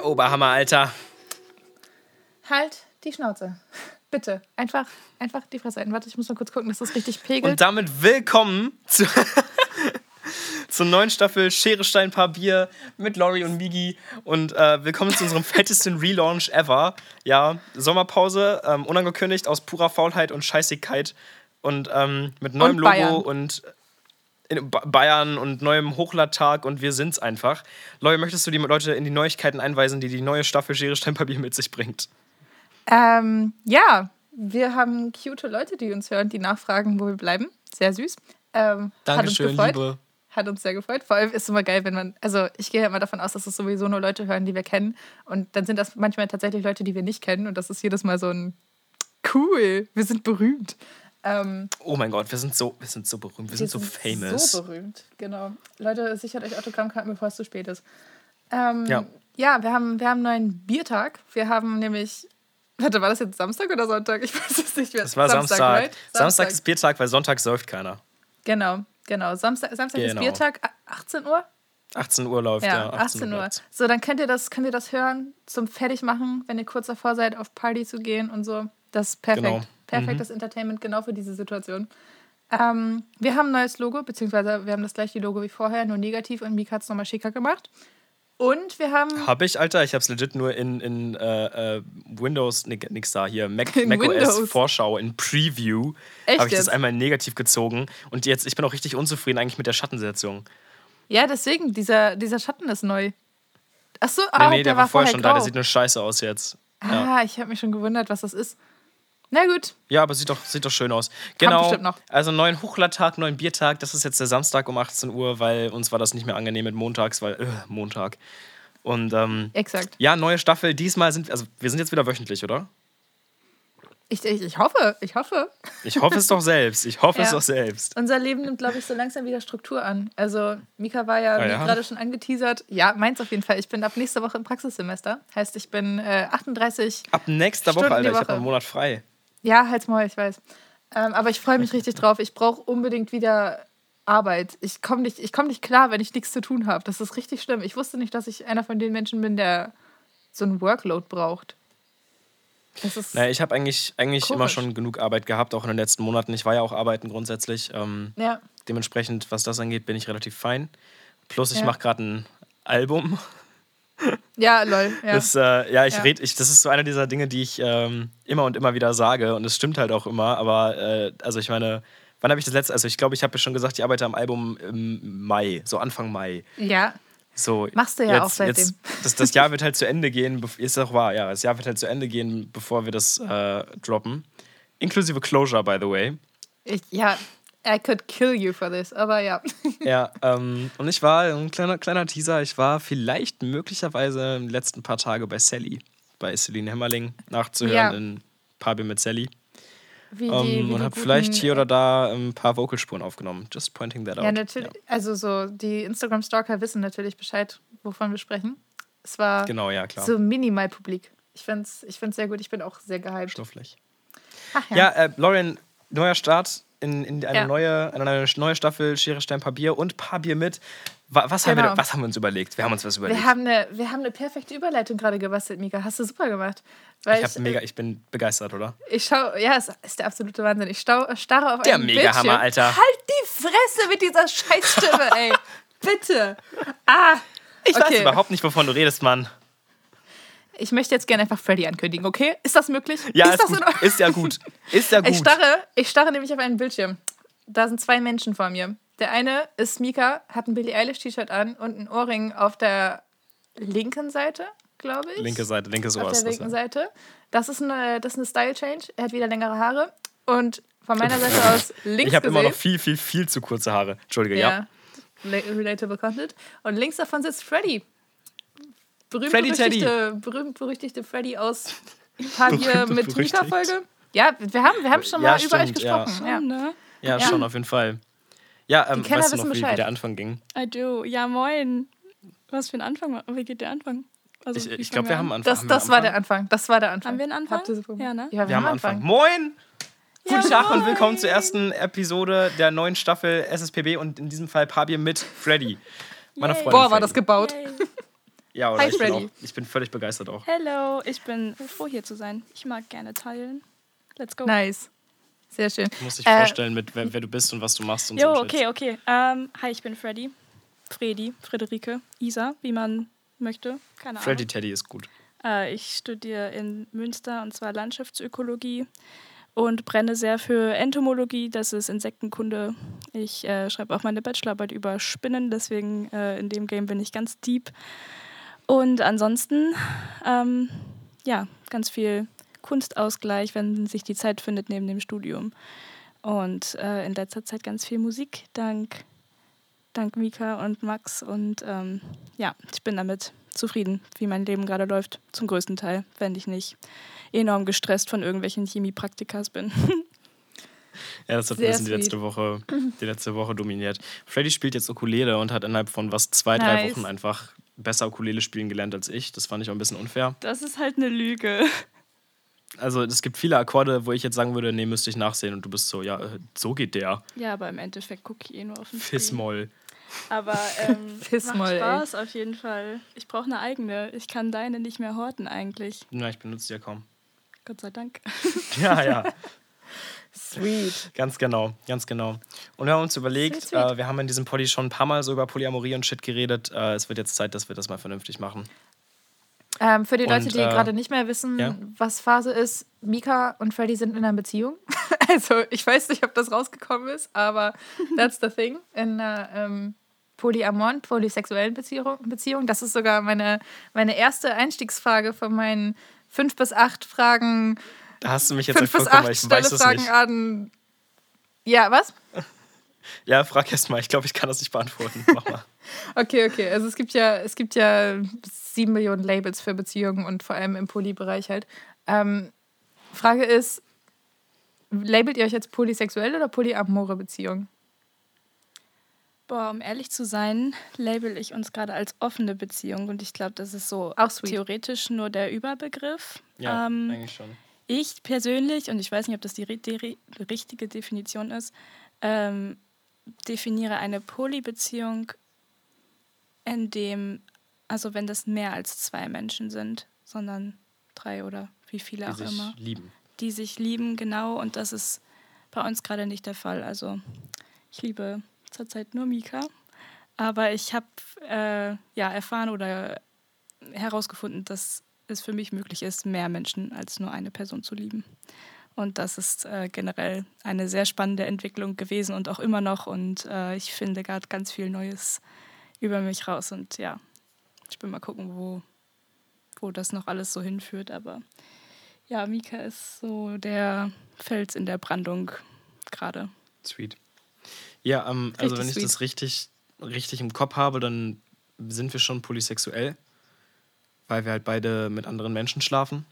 Der Oberhammer, Alter. Halt die Schnauze. Bitte, einfach, einfach die Fresse halten. Warte, ich muss mal kurz gucken, dass das richtig pegelt. Und damit willkommen zu, zur neuen Staffel Schere, Stein, Paar Bier mit Lori und Migi. Und äh, willkommen zu unserem fettesten Relaunch ever. Ja, Sommerpause, ähm, unangekündigt, aus purer Faulheit und Scheißigkeit. Und ähm, mit neuem Und Logo und in Ba- Bayern und neuem Hochladtag und wir sind's einfach. Lori, möchtest du die Leute in die Neuigkeiten einweisen, die die neue Staffel Schere, Stein, Papier mit sich bringt? Ähm, ja, wir haben cute Leute, die uns hören, die nachfragen, wo wir bleiben. Sehr süß. Ähm, hat uns gefreut. Hat uns sehr gefreut. Vor allem ist es immer geil, wenn man, also ich gehe ja immer davon aus, dass es sowieso nur Leute hören, die wir kennen. Und dann sind das manchmal tatsächlich Leute, die wir nicht kennen. Und das ist jedes Mal so ein cool, wir sind berühmt. Ähm, Oh mein Gott, wir sind so, wir sind so berühmt, wir, sind so famous. So berühmt, genau. Leute, sichert euch Autogrammkarten, bevor es zu spät ist. Ähm, Ja. ja, wir haben, wir haben einen neuen Biertag. Wir haben nämlich. Warte, war das jetzt Samstag oder Sonntag? Ich weiß es nicht mehr. Es war Samstag. right? Samstag. ist Biertag, weil Sonntag säuft keiner. Genau, genau. Samstag, Samstag ist Genau. Biertag, a- 18 Uhr? 18 Uhr läuft, ja. Ja, 18 Uhr. läuft's. So, dann könnt ihr das, könnt ihr das hören zum Fertigmachen, wenn ihr kurz davor seid, auf Party zu gehen und so. Das ist perfekt. Genau. Mhm. Perfektes Entertainment, genau für diese Situation. Ähm, wir haben ein neues Logo, beziehungsweise wir haben das gleiche Logo wie vorher, nur negativ und Mika hat es nochmal schicker gemacht. Und wir haben. Hab ich, Alter, ich hab's legit nur in, in äh, äh, Windows, nee, nix da, hier, Mac, macOS Windows? Vorschau, in Preview, habe ich das jetzt? einmal in negativ gezogen. Und jetzt, ich bin auch richtig unzufrieden eigentlich mit der Schattensetzung. Ja, deswegen, dieser, dieser Schatten ist neu. Achso, Nee, ah, nee, der, war vorher schon grau. da, der sieht nur scheiße aus jetzt. Ja. Ah, ich habe mich schon gewundert, was das ist. Na gut. Ja, aber sieht doch, sieht doch schön aus. Genau. bestimmt noch. Also neuen Hochladtag, neuen Biertag. Das ist jetzt der Samstag um 18 Uhr, weil uns war das nicht mehr angenehm mit montags, weil äh, Montag. Und ähm, Exakt. ja, neue Staffel. Diesmal sind also wir sind jetzt wieder wöchentlich, oder? Ich, ich, ich hoffe, ich hoffe. Ich hoffe es doch selbst. Ich hoffe es Ja. doch selbst. Unser Leben nimmt, glaube ich, so langsam wieder Struktur an. Also, Mika war ja, Ah, ja? gerade schon angeteasert. Ja, meins auf jeden Fall. Ich bin ab nächste Woche im Praxissemester. Heißt, ich bin äh, 38. Ab nächster Woche, Alter. Ich habe Woche. einen Monat frei. Ja, halt's Maul, ich weiß. Ähm, aber ich freue mich richtig drauf. Ich brauche unbedingt wieder Arbeit. Ich komme nicht, ich komm nicht klar, wenn ich nichts zu tun habe. Das ist richtig schlimm. Ich wusste nicht, dass ich einer von den Menschen bin, der so ein Workload braucht. Das ist. Naja, ich habe eigentlich, eigentlich immer schon genug Arbeit gehabt, auch in den letzten Monaten. Ich war ja auch arbeiten grundsätzlich. Ähm, Ja. dementsprechend, was das angeht, bin ich relativ fein. Plus, ich Ja. mache gerade ein Album. Ja, lol. Ja. Das, äh, ja, ich Ja. red, ich, das ist so einer dieser Dinge, die ich ähm, immer und immer wieder sage. Und es stimmt halt auch immer. Aber, äh, also ich meine, wann habe ich das letzte? Also ich glaube, ich habe ja schon gesagt, ich arbeite am Album im Mai, so Anfang Mai. ja. So, Machst du ja jetzt, auch seitdem. Jetzt, das, das Jahr wird halt zu Ende gehen, ist auch wahr, ja. Das Jahr wird halt zu Ende gehen, bevor wir das äh, droppen. Inklusive Closure, by the way. Ich, ja. I could kill you for this, aber ja. Ja, ähm, und ich war, ein kleiner, kleiner Teaser, ich war vielleicht möglicherweise in den letzten paar Tage bei Sally, bei Celine Hämmerling, nachzuhören Ja. in Pabi mit Sally. Wie Ähm, wie und die habe vielleicht hier oder da ein paar Vocalspuren aufgenommen. Just pointing that out. Ja, natürlich. Also so, die Instagram-Stalker wissen natürlich Bescheid, wovon wir sprechen. Es war Genau, ja, klar. so minimal publik. Ich finde es ich find's sehr gut. Ich bin auch sehr gehypt. Stofflich. Ach Ja, äh, Lauren, neuer Start in, in eine, Ja. neue, eine neue, Staffel Schere, Stein, Papier und Papier mit. Wa- Was, haben wir, Genau. was haben wir uns überlegt? Wir haben uns was überlegt. Wir haben, eine, wir haben eine perfekte Überleitung gerade gebastelt, Mika. Hast du super gemacht. Ich, ich, mega, ich bin begeistert, oder? ich schaue, ja, es ist der absolute Wahnsinn. Ich stau, starre auf Der einen Mega-Hammer, Bildschirm. Alter. Halt die Fresse mit dieser Scheißstimme, ey. Bitte. Ah. Ich weiß Okay. überhaupt nicht, wovon du redest, Mann. Ich möchte jetzt gerne einfach Freddy ankündigen, okay? Ist das möglich? Ja, ist ist, das gut. ist ja gut. Ist ja gut. Ich starre, ich starre nämlich auf einen Bildschirm. Da sind zwei Menschen vor mir. Der eine ist Mika, hat ein Billie Eilish-T-Shirt an und ein Ohrring auf der linken Seite, glaube ich. Linke Seite, linke so auf der das. linken Ja. Seite. Das ist eine, das ist eine Style-Change. Er hat wieder längere Haare. Und von meiner Seite aus links Ich habe immer noch viel, viel, viel zu kurze Haare. Entschuldige, ja. ja. Rel- Relatable Content. Und links davon sitzt Freddy. Berühmt Freddy berüchtigte, berühmt berüchtigte Freddy aus Papier mit. Mika-Folge. Ja, wir haben, wir haben schon Ja, mal über euch stimmt, ja. gesprochen. Ja. Ne? Ja, Ja. schon, auf jeden Fall. Ja, ähm, weißt du noch, wie, wie der Anfang ging? I do. Ja, moin. Was für ein Anfang? Wie geht der Anfang? Also, Ich, ich glaube, wir haben einen Anfang. Das, Haben wir das einen war der Anfang? Anfang. Das war der Anfang. Haben wir einen Anfang? Habt ihr so Ja, ne? Ja, Wir haben einen Anfang. Moin! Guten Tag und willkommen zur ersten Episode der neuen Staffel SSPB und in diesem Fall Pabier mit Freddy. Meiner Yay. Freundin. Boah, war das gebaut. Ja, oder Hi, ich, Bin auch, ich bin völlig begeistert auch. Hello, ich bin froh hier zu sein. Ich mag gerne teilen. Let's go. Nice. Sehr schön. Du musst dich äh, vorstellen, mit wer, wer, du bist und was du machst und jo, so. okay, okay. Um, hi, ich bin Freddy. Fredi, Friederike, Isa, wie man möchte. Keine Ahnung. Freddy Teddy ist gut. Uh, ich studiere in Münster und zwar Landschaftsökologie und brenne sehr für Entomologie, das ist Insektenkunde. Ich äh, schreibe auch meine Bachelorarbeit über Spinnen, deswegen äh, in dem Game bin ich ganz deep. Und ansonsten, ähm, ja, ganz viel Kunstausgleich, wenn sich die Zeit findet neben dem Studium. Und äh, in letzter Zeit ganz viel Musik, dank, dank Mika und Max. Und ähm, ja, ich bin damit zufrieden, wie mein Leben gerade läuft, zum größten Teil, wenn ich nicht enorm gestresst von irgendwelchen Chemiepraktikas bin. Ja, das hat ein bisschen die letzte, Woche, die letzte Woche dominiert. Freddy spielt jetzt Ukulele und hat innerhalb von was zwei, nice. drei Wochen einfach besser Ukulele spielen gelernt als ich. Das fand ich auch ein bisschen unfair. Das ist halt eine Lüge. Also es gibt viele Akkorde, wo ich jetzt sagen würde, nee, müsste ich nachsehen und du bist so, ja, äh, so geht der. Ja, aber im Endeffekt gucke ich eh nur auf den Fis-Moll. Aber ähm, macht Spaß ey. auf jeden Fall. Ich brauche eine eigene. Ich kann deine nicht mehr horten eigentlich. Na, ich benutze die ja kaum. Gott sei Dank. Ja, ja. Sweet. Ganz genau, ganz genau. Und wir haben uns überlegt, sweet, sweet. Äh, wir haben in diesem Poddy schon ein paar Mal so über Polyamorie und Shit geredet. Äh, es wird jetzt Zeit, dass wir das mal vernünftig machen. Ähm, für die Leute, und, die äh, gerade nicht mehr wissen, ja? was Phase ist, Mika und Freddy sind in einer Beziehung. also ich weiß nicht, ob das rausgekommen ist, aber that's the thing. In einer ähm, polyamoren, polysexuellen Beziehung, Beziehung. Das ist sogar meine, meine erste Einstiegsfrage von meinen fünf bis acht Fragen. Da hast du mich jetzt fünf bis acht weil ich weiß es Fragen nicht. an. Ja, was? Ja, frag erst mal. Ich glaube, ich kann das nicht beantworten. Mach mal. okay, okay. Also es gibt ja, es gibt ja sieben Millionen Labels für Beziehungen und vor allem im Poly-Bereich halt. Ähm, Frage ist, labelt ihr euch jetzt polysexuell oder polyamore Beziehung? Boah, um ehrlich zu sein, label ich uns gerade als offene Beziehung und ich glaube, das ist so theoretisch nur der Überbegriff. Ja, ähm, eigentlich schon. Ich persönlich, und ich weiß nicht, ob das die, die richtige Definition ist, ähm, definiere eine Polybeziehung, in dem, also wenn das mehr als zwei Menschen sind, sondern drei oder wie viele die auch sich immer. Lieben. Die sich lieben, genau, und das ist bei uns gerade nicht der Fall. Also ich liebe zurzeit nur Mika. Aber ich habe äh, ja erfahren oder herausgefunden, dass es für mich möglich ist, mehr Menschen als nur eine Person zu lieben. Und das ist äh, generell eine sehr spannende Entwicklung gewesen und auch immer noch. Und äh, ich finde gerade ganz viel Neues über mich raus. Und ja, ich will mal gucken, wo, wo das noch alles so hinführt. Aber ja, Mika ist so der Fels in der Brandung gerade. Sweet. Ja, ähm, also wenn ich sweet. das richtig, richtig im Kopf habe, dann sind wir schon polysexuell, weil wir halt beide mit anderen Menschen schlafen.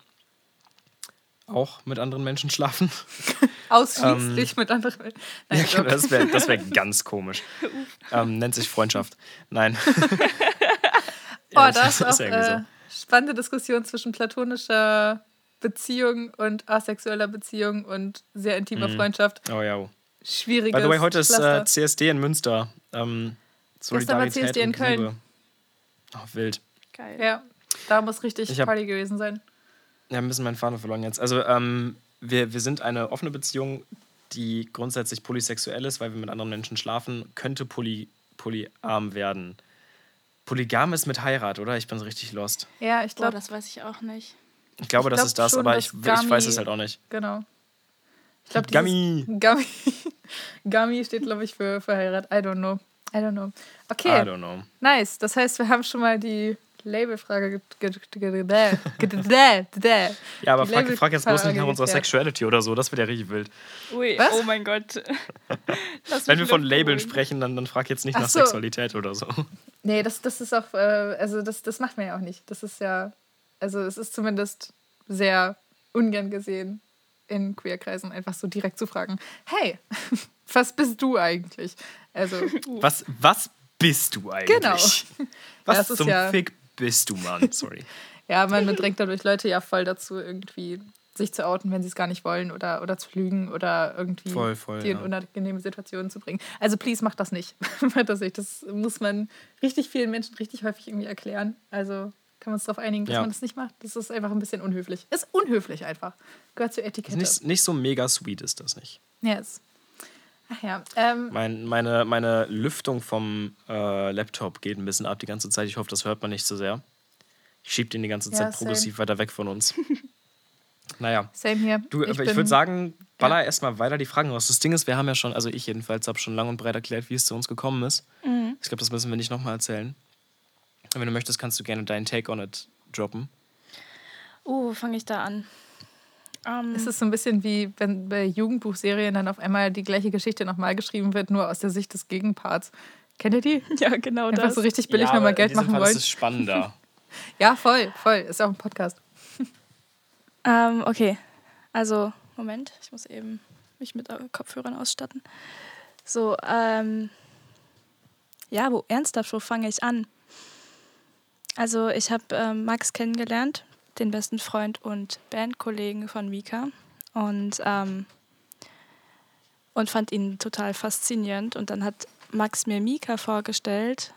Auch mit anderen Menschen schlafen. Ausschließlich ähm, mit anderen Menschen. Ja, genau, das wäre das wär ganz komisch. ähm, nennt sich Freundschaft. Nein. ja, oh, das ist auch äh, so. spannende Diskussion zwischen platonischer Beziehung und asexueller Beziehung und sehr intimer mhm. Freundschaft. Oh ja. Oh schwieriges By the way, heute ist äh, CSD in Münster. Ähm, Solidarität Gestern war CSD in Köln. Oh, wild. Geil. Ja, da muss richtig hab, Party gewesen sein. Ja, ein bisschen mein Fahne verloren jetzt. Also, ähm, wir, wir sind eine offene Beziehung, die grundsätzlich polysexuell ist, weil wir mit anderen Menschen schlafen, könnte poly, polyarm werden. Polygam ist mit Heirat, oder? Ich bin so richtig lost. Ja, ich glaube. Das weiß ich auch nicht. Ich glaube, ich das glaub ist das, schon, aber ich, ich weiß es halt auch nicht. Genau. Ich glaube, Gummy. Gummy. Gummy steht, glaube ich, für verheiratet. I don't know. I don't know. Okay. I don't know. Nice. Das heißt, wir haben schon mal die Labelfrage. ja, aber frag, frag, jetzt bloß nicht nach unserer Sexuality oder so. Das wird ja richtig wild. Ui, Was? oh mein Gott. Wenn wir von Labeln sprechen, dann, dann frag jetzt nicht Ach nach so. Sexualität oder so. Nee, das, das ist auch, äh, also das, das macht man ja auch nicht. Das ist ja, also es ist zumindest sehr ungern gesehen, in Queerkreisen einfach so direkt zu fragen, hey, was bist du eigentlich? Also was, was bist du eigentlich? Genau. Was ja, zum ja, Fick bist du, Mann? Sorry. ja, man bedrängt dadurch Leute ja voll dazu, irgendwie sich zu outen, wenn sie es gar nicht wollen oder, oder zu lügen oder irgendwie voll, voll, die in ja. unangenehme Situationen zu bringen. Also please macht das nicht. das muss man richtig vielen Menschen richtig häufig irgendwie erklären. Also kann man uns darauf einigen, dass ja. man das nicht macht. Das ist einfach ein bisschen unhöflich. Ist unhöflich einfach. Gehört zur Etikette. Nicht, nicht so mega sweet ist das nicht. Yes. Ach ja. Ähm, mein, meine, meine Lüftung vom äh, Laptop geht ein bisschen ab die ganze Zeit. Ich hoffe, das hört man nicht so sehr. Ich schiebe den die ganze Zeit ja, progressiv weiter weg von uns. naja. Same hier. Du, ich, ich würde sagen, baller ja. erstmal weiter die Fragen raus. Das Ding ist, wir haben ja schon, also ich jedenfalls habe schon lang und breit erklärt, wie es zu uns gekommen ist. Mhm. Ich glaube, das müssen wir nicht nochmal erzählen. Und wenn du möchtest, kannst du gerne deinen Take on it droppen. Uh, fange ich da an? Um, es ist so ein bisschen wie, wenn bei Jugendbuchserien dann auf einmal die gleiche Geschichte nochmal geschrieben wird, nur aus der Sicht des Gegenparts. Kennt ihr die? Ja, genau Einfach das. so richtig billig ja, nochmal Geld machen wollen. Das ist spannender. ja, voll, voll. Ist auch ein Podcast. um, ähm, okay, also, Moment, ich muss eben mich mit Kopfhörern ausstatten. So, ähm, ja, wo ernsthaft, wo fange ich an? Also ich habe ähm, Max kennengelernt, den besten Freund und Bandkollegen von Mika und, ähm, und fand ihn total faszinierend. Und dann hat Max mir Mika vorgestellt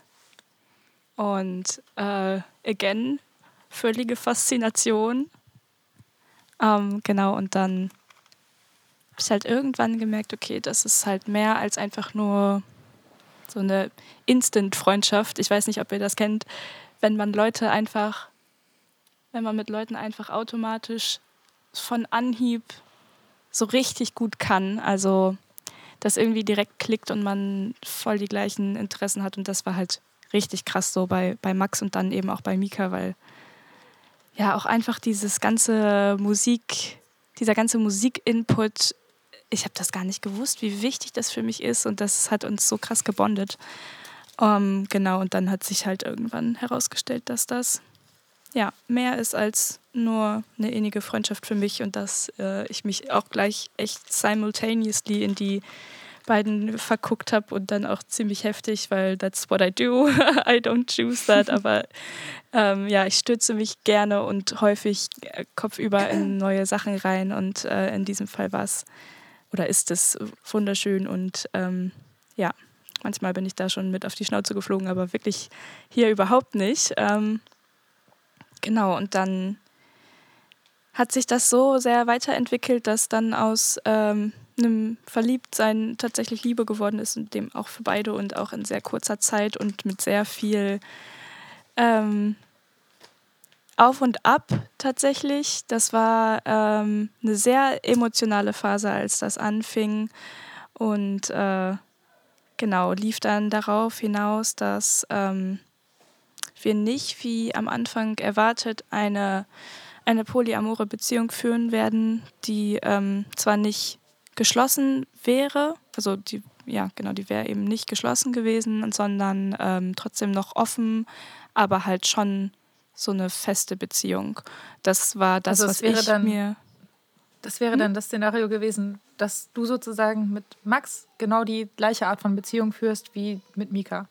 und äh, again, völlige Faszination. Ähm, genau, und dann habe ich halt irgendwann gemerkt, okay, das ist halt mehr als einfach nur so eine Instant-Freundschaft. Ich weiß nicht, ob ihr das kennt wenn man Leute einfach, wenn man mit Leuten einfach automatisch von Anhieb so richtig gut kann, also das irgendwie direkt klickt und man voll die gleichen Interessen hat. Und das war halt richtig krass so bei, bei Max und dann eben auch bei Mika, weil ja auch einfach dieses ganze Musik, dieser ganze Musikinput, ich habe das gar nicht gewusst, wie wichtig das für mich ist. Und das hat uns so krass gebondet. Um, ähm, genau, und dann hat sich halt irgendwann herausgestellt, dass das ja mehr ist als nur eine innige Freundschaft für mich und dass äh, ich mich auch gleich echt simultaneously in die beiden verguckt habe und dann auch ziemlich heftig, weil that's what I do. I don't choose that. Aber ähm, ja, ich stürze mich gerne und häufig äh, kopfüber in neue Sachen rein und äh, in diesem Fall war es oder ist es wunderschön und ähm, ja, Manchmal bin ich da schon mit auf die Schnauze geflogen, aber wirklich hier überhaupt nicht. Ähm, genau, und dann hat sich das so sehr weiterentwickelt, dass dann aus ähm, einem Verliebtsein tatsächlich Liebe geworden ist und dem auch für beide und auch in sehr kurzer Zeit und mit sehr viel ähm, Auf und Ab tatsächlich. Das war ähm, eine sehr emotionale Phase, als das anfing und äh, genau, lief dann darauf hinaus, dass ähm, wir nicht, wie am Anfang erwartet, eine, eine polyamore Beziehung führen werden, die ähm, zwar nicht geschlossen wäre, also die, ja, genau, die wäre eben nicht geschlossen gewesen, sondern ähm, trotzdem noch offen, aber halt schon so eine feste Beziehung. Das war das, also was ich dann, mir. Das wäre hm? dann das Szenario gewesen, dass du sozusagen mit Max genau die gleiche Art von Beziehung führst wie mit Mika.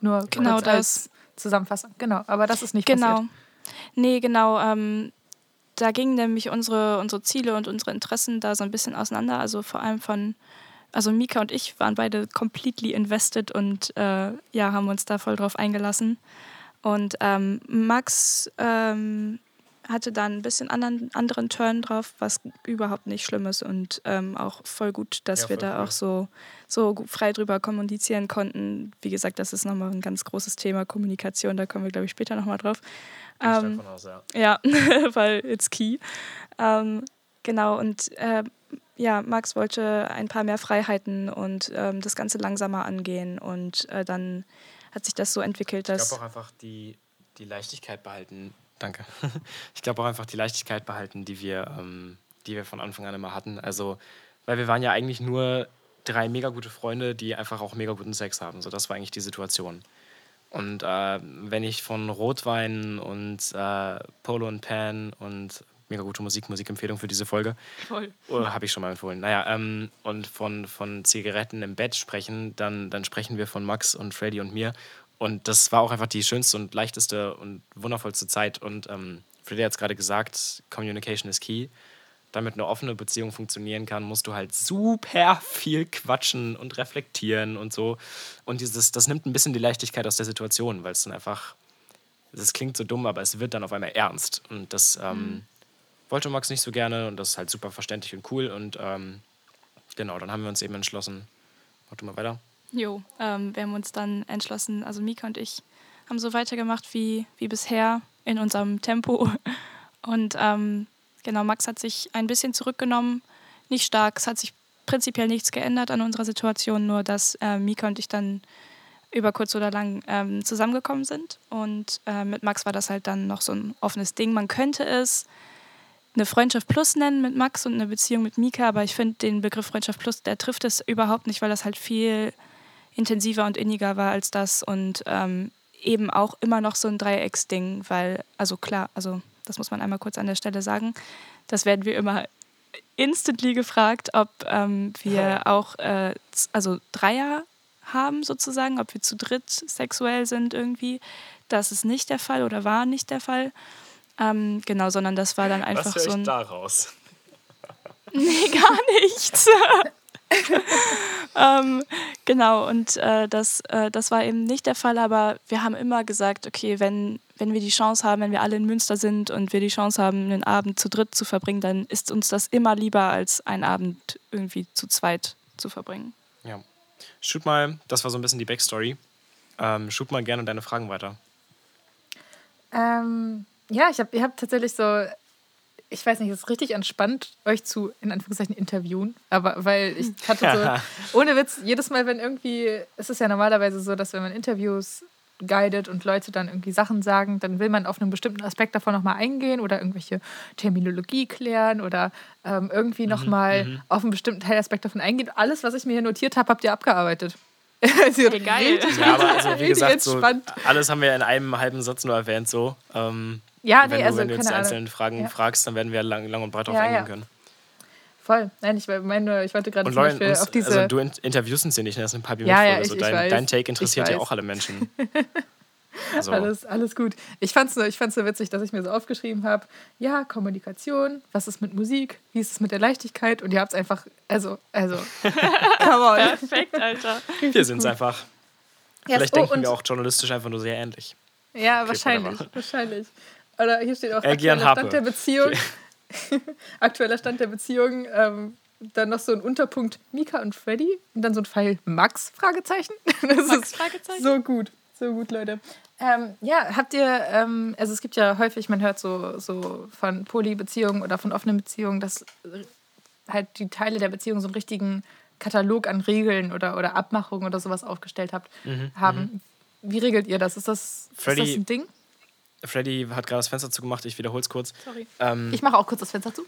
Nur genau das. Zusammenfassung. Genau, aber das ist nicht genau. passiert. Nee, genau. Ähm, da gingen nämlich unsere, unsere Ziele und unsere Interessen da so ein bisschen auseinander. Also vor allem von, also Mika und ich waren beide completely invested und äh, ja, haben uns da voll drauf eingelassen. Und ähm, Max ähm, hatte dann ein bisschen anderen, anderen Turn drauf, was überhaupt nicht schlimm ist und ähm, auch voll gut, dass ja, wir da cool. auch so, so frei drüber kommunizieren konnten. Wie gesagt, das ist nochmal ein ganz großes Thema, Kommunikation, da kommen wir, glaube ich, später nochmal drauf. Ähm, aus, ja, ja weil it's key. Ähm, genau, und äh, ja, Max wollte ein paar mehr Freiheiten und ähm, das Ganze langsamer angehen und äh, dann hat sich das so entwickelt, dass... Ich glaube auch einfach die, die Leichtigkeit behalten, Danke. Ich glaube auch einfach die Leichtigkeit behalten, die wir, ähm, die wir von Anfang an immer hatten. Also, weil wir waren ja eigentlich nur drei mega gute Freunde, die einfach auch mega guten Sex haben. So, das war eigentlich die Situation. Und äh, wenn ich von Rotwein und äh, Polo und Pan und mega gute Musik, Musikempfehlung für diese Folge. Voll. Oh, Habe ich schon mal empfohlen. Naja, ähm, und von, von Zigaretten im Bett sprechen, dann, dann sprechen wir von Max und Freddy und mir. Und das war auch einfach die schönste und leichteste und wundervollste Zeit. Und ähm, Freddy hat es gerade gesagt, Communication is key. damit eine offene Beziehung funktionieren kann, musst du halt super viel quatschen und reflektieren und so. Und dieses, das nimmt ein bisschen die Leichtigkeit aus der Situation, weil es dann einfach, das klingt so dumm, aber es wird dann auf einmal ernst. Und das ähm, mhm. wollte Max nicht so gerne und das ist halt super verständlich und cool. Und ähm, genau, dann haben wir uns eben entschlossen. Warte mal weiter. Jo, ähm, wir haben uns dann entschlossen, also Mika und ich haben so weitergemacht wie, wie bisher in unserem Tempo. Und ähm, Genau, Max hat sich ein bisschen zurückgenommen, nicht stark. Es hat sich prinzipiell nichts geändert an unserer Situation, nur dass äh, Mika und ich dann über kurz oder lang ähm, zusammengekommen sind. Und äh, mit Max war das halt dann noch so ein offenes Ding. Man könnte es eine Freundschaft plus nennen mit Max und eine Beziehung mit Mika, aber ich finde den Begriff Freundschaft plus, der trifft es überhaupt nicht, weil das halt viel intensiver und inniger war als das und ähm, eben auch immer noch so ein Dreiecksding, weil, also klar, also das muss man einmal kurz an der Stelle sagen. Das werden wir immer instantly gefragt, ob ähm, wir auch äh, also Dreier haben sozusagen, ob wir zu dritt sexuell sind irgendwie. Das ist nicht der Fall oder war nicht der Fall. Ähm, genau, sondern das war dann einfach Was so ein. Ich daraus? nee, gar nichts. ähm, genau, und äh, das, äh, das war eben nicht der Fall, aber wir haben immer gesagt, okay, wenn, wenn wir die Chance haben, wenn wir alle in Münster sind und wir die Chance haben, einen Abend zu dritt zu verbringen, dann ist uns das immer lieber, als einen Abend irgendwie zu zweit zu verbringen. Ja. Shoot mal, das war so ein bisschen die Backstory. Ähm, shoot mal gerne deine Fragen weiter. Ähm, ja, ich hab, ihr habt tatsächlich so ich weiß nicht, es ist richtig entspannt, euch zu, in Anführungszeichen, interviewen. Aber weil ich hatte so, ohne Witz, jedes Mal, wenn irgendwie, es ist ja normalerweise so, dass wenn man Interviews guidet und Leute dann irgendwie Sachen sagen, dann will man auf einen bestimmten Aspekt davon nochmal eingehen oder irgendwelche Terminologie klären oder ähm, irgendwie mhm, nochmal mhm. auf einen bestimmten Teilaspekt davon eingehen. Alles, was ich mir hier notiert habe, habt ihr abgearbeitet. also hey, geil. Ja, aber also, wie gesagt, so, alles haben wir in einem halben Satz nur erwähnt, so. Ähm, ja, nee, wenn du, also wenn du jetzt die einzelnen Fragen ja. fragst, dann werden wir lang, lang und breit darauf ja, eingehen können. Voll. Nein, ich meine, ich wollte gerade zum Beispiel uns, auf diese. Also du interviewst uns ja nicht, das ist ein paar ja, ja, ich, so. dein, weiß, dein Take interessiert ja auch alle Menschen. Also. Alles, alles gut. Ich fand es nur, ich fand's nur witzig, dass ich mir so aufgeschrieben habe, ja, Kommunikation, was ist mit Musik, wie ist es mit der Leichtigkeit und ihr habt es einfach, also, also, come on. Perfekt, Alter. Wir sind es einfach. Vielleicht yes, oh, denken wir auch journalistisch einfach nur sehr ähnlich. Ja, okay, wahrscheinlich, wahrscheinlich. Oder hier steht auch aktueller Stand der Beziehung. Okay. aktueller Stand der Beziehung. Ähm, dann noch so ein Unterpunkt Mika und Freddy und dann so ein Pfeil Max Fragezeichen. Das Max Fragezeichen. So gut, so gut, Leute. Ähm, ja, habt ihr, ähm, also es gibt ja häufig, man hört so, so von Polybeziehungen oder von offenen Beziehungen, dass halt die Teile der Beziehung so einen richtigen Katalog an Regeln oder, oder Abmachungen oder sowas aufgestellt habt, mhm, haben. Mhm. Wie regelt ihr das? Ist das, Freddy, ist das ein Ding? Freddy hat gerade das Fenster zugemacht, ich wiederhole es kurz. Sorry. Ähm, ich mache auch kurz das Fenster zu.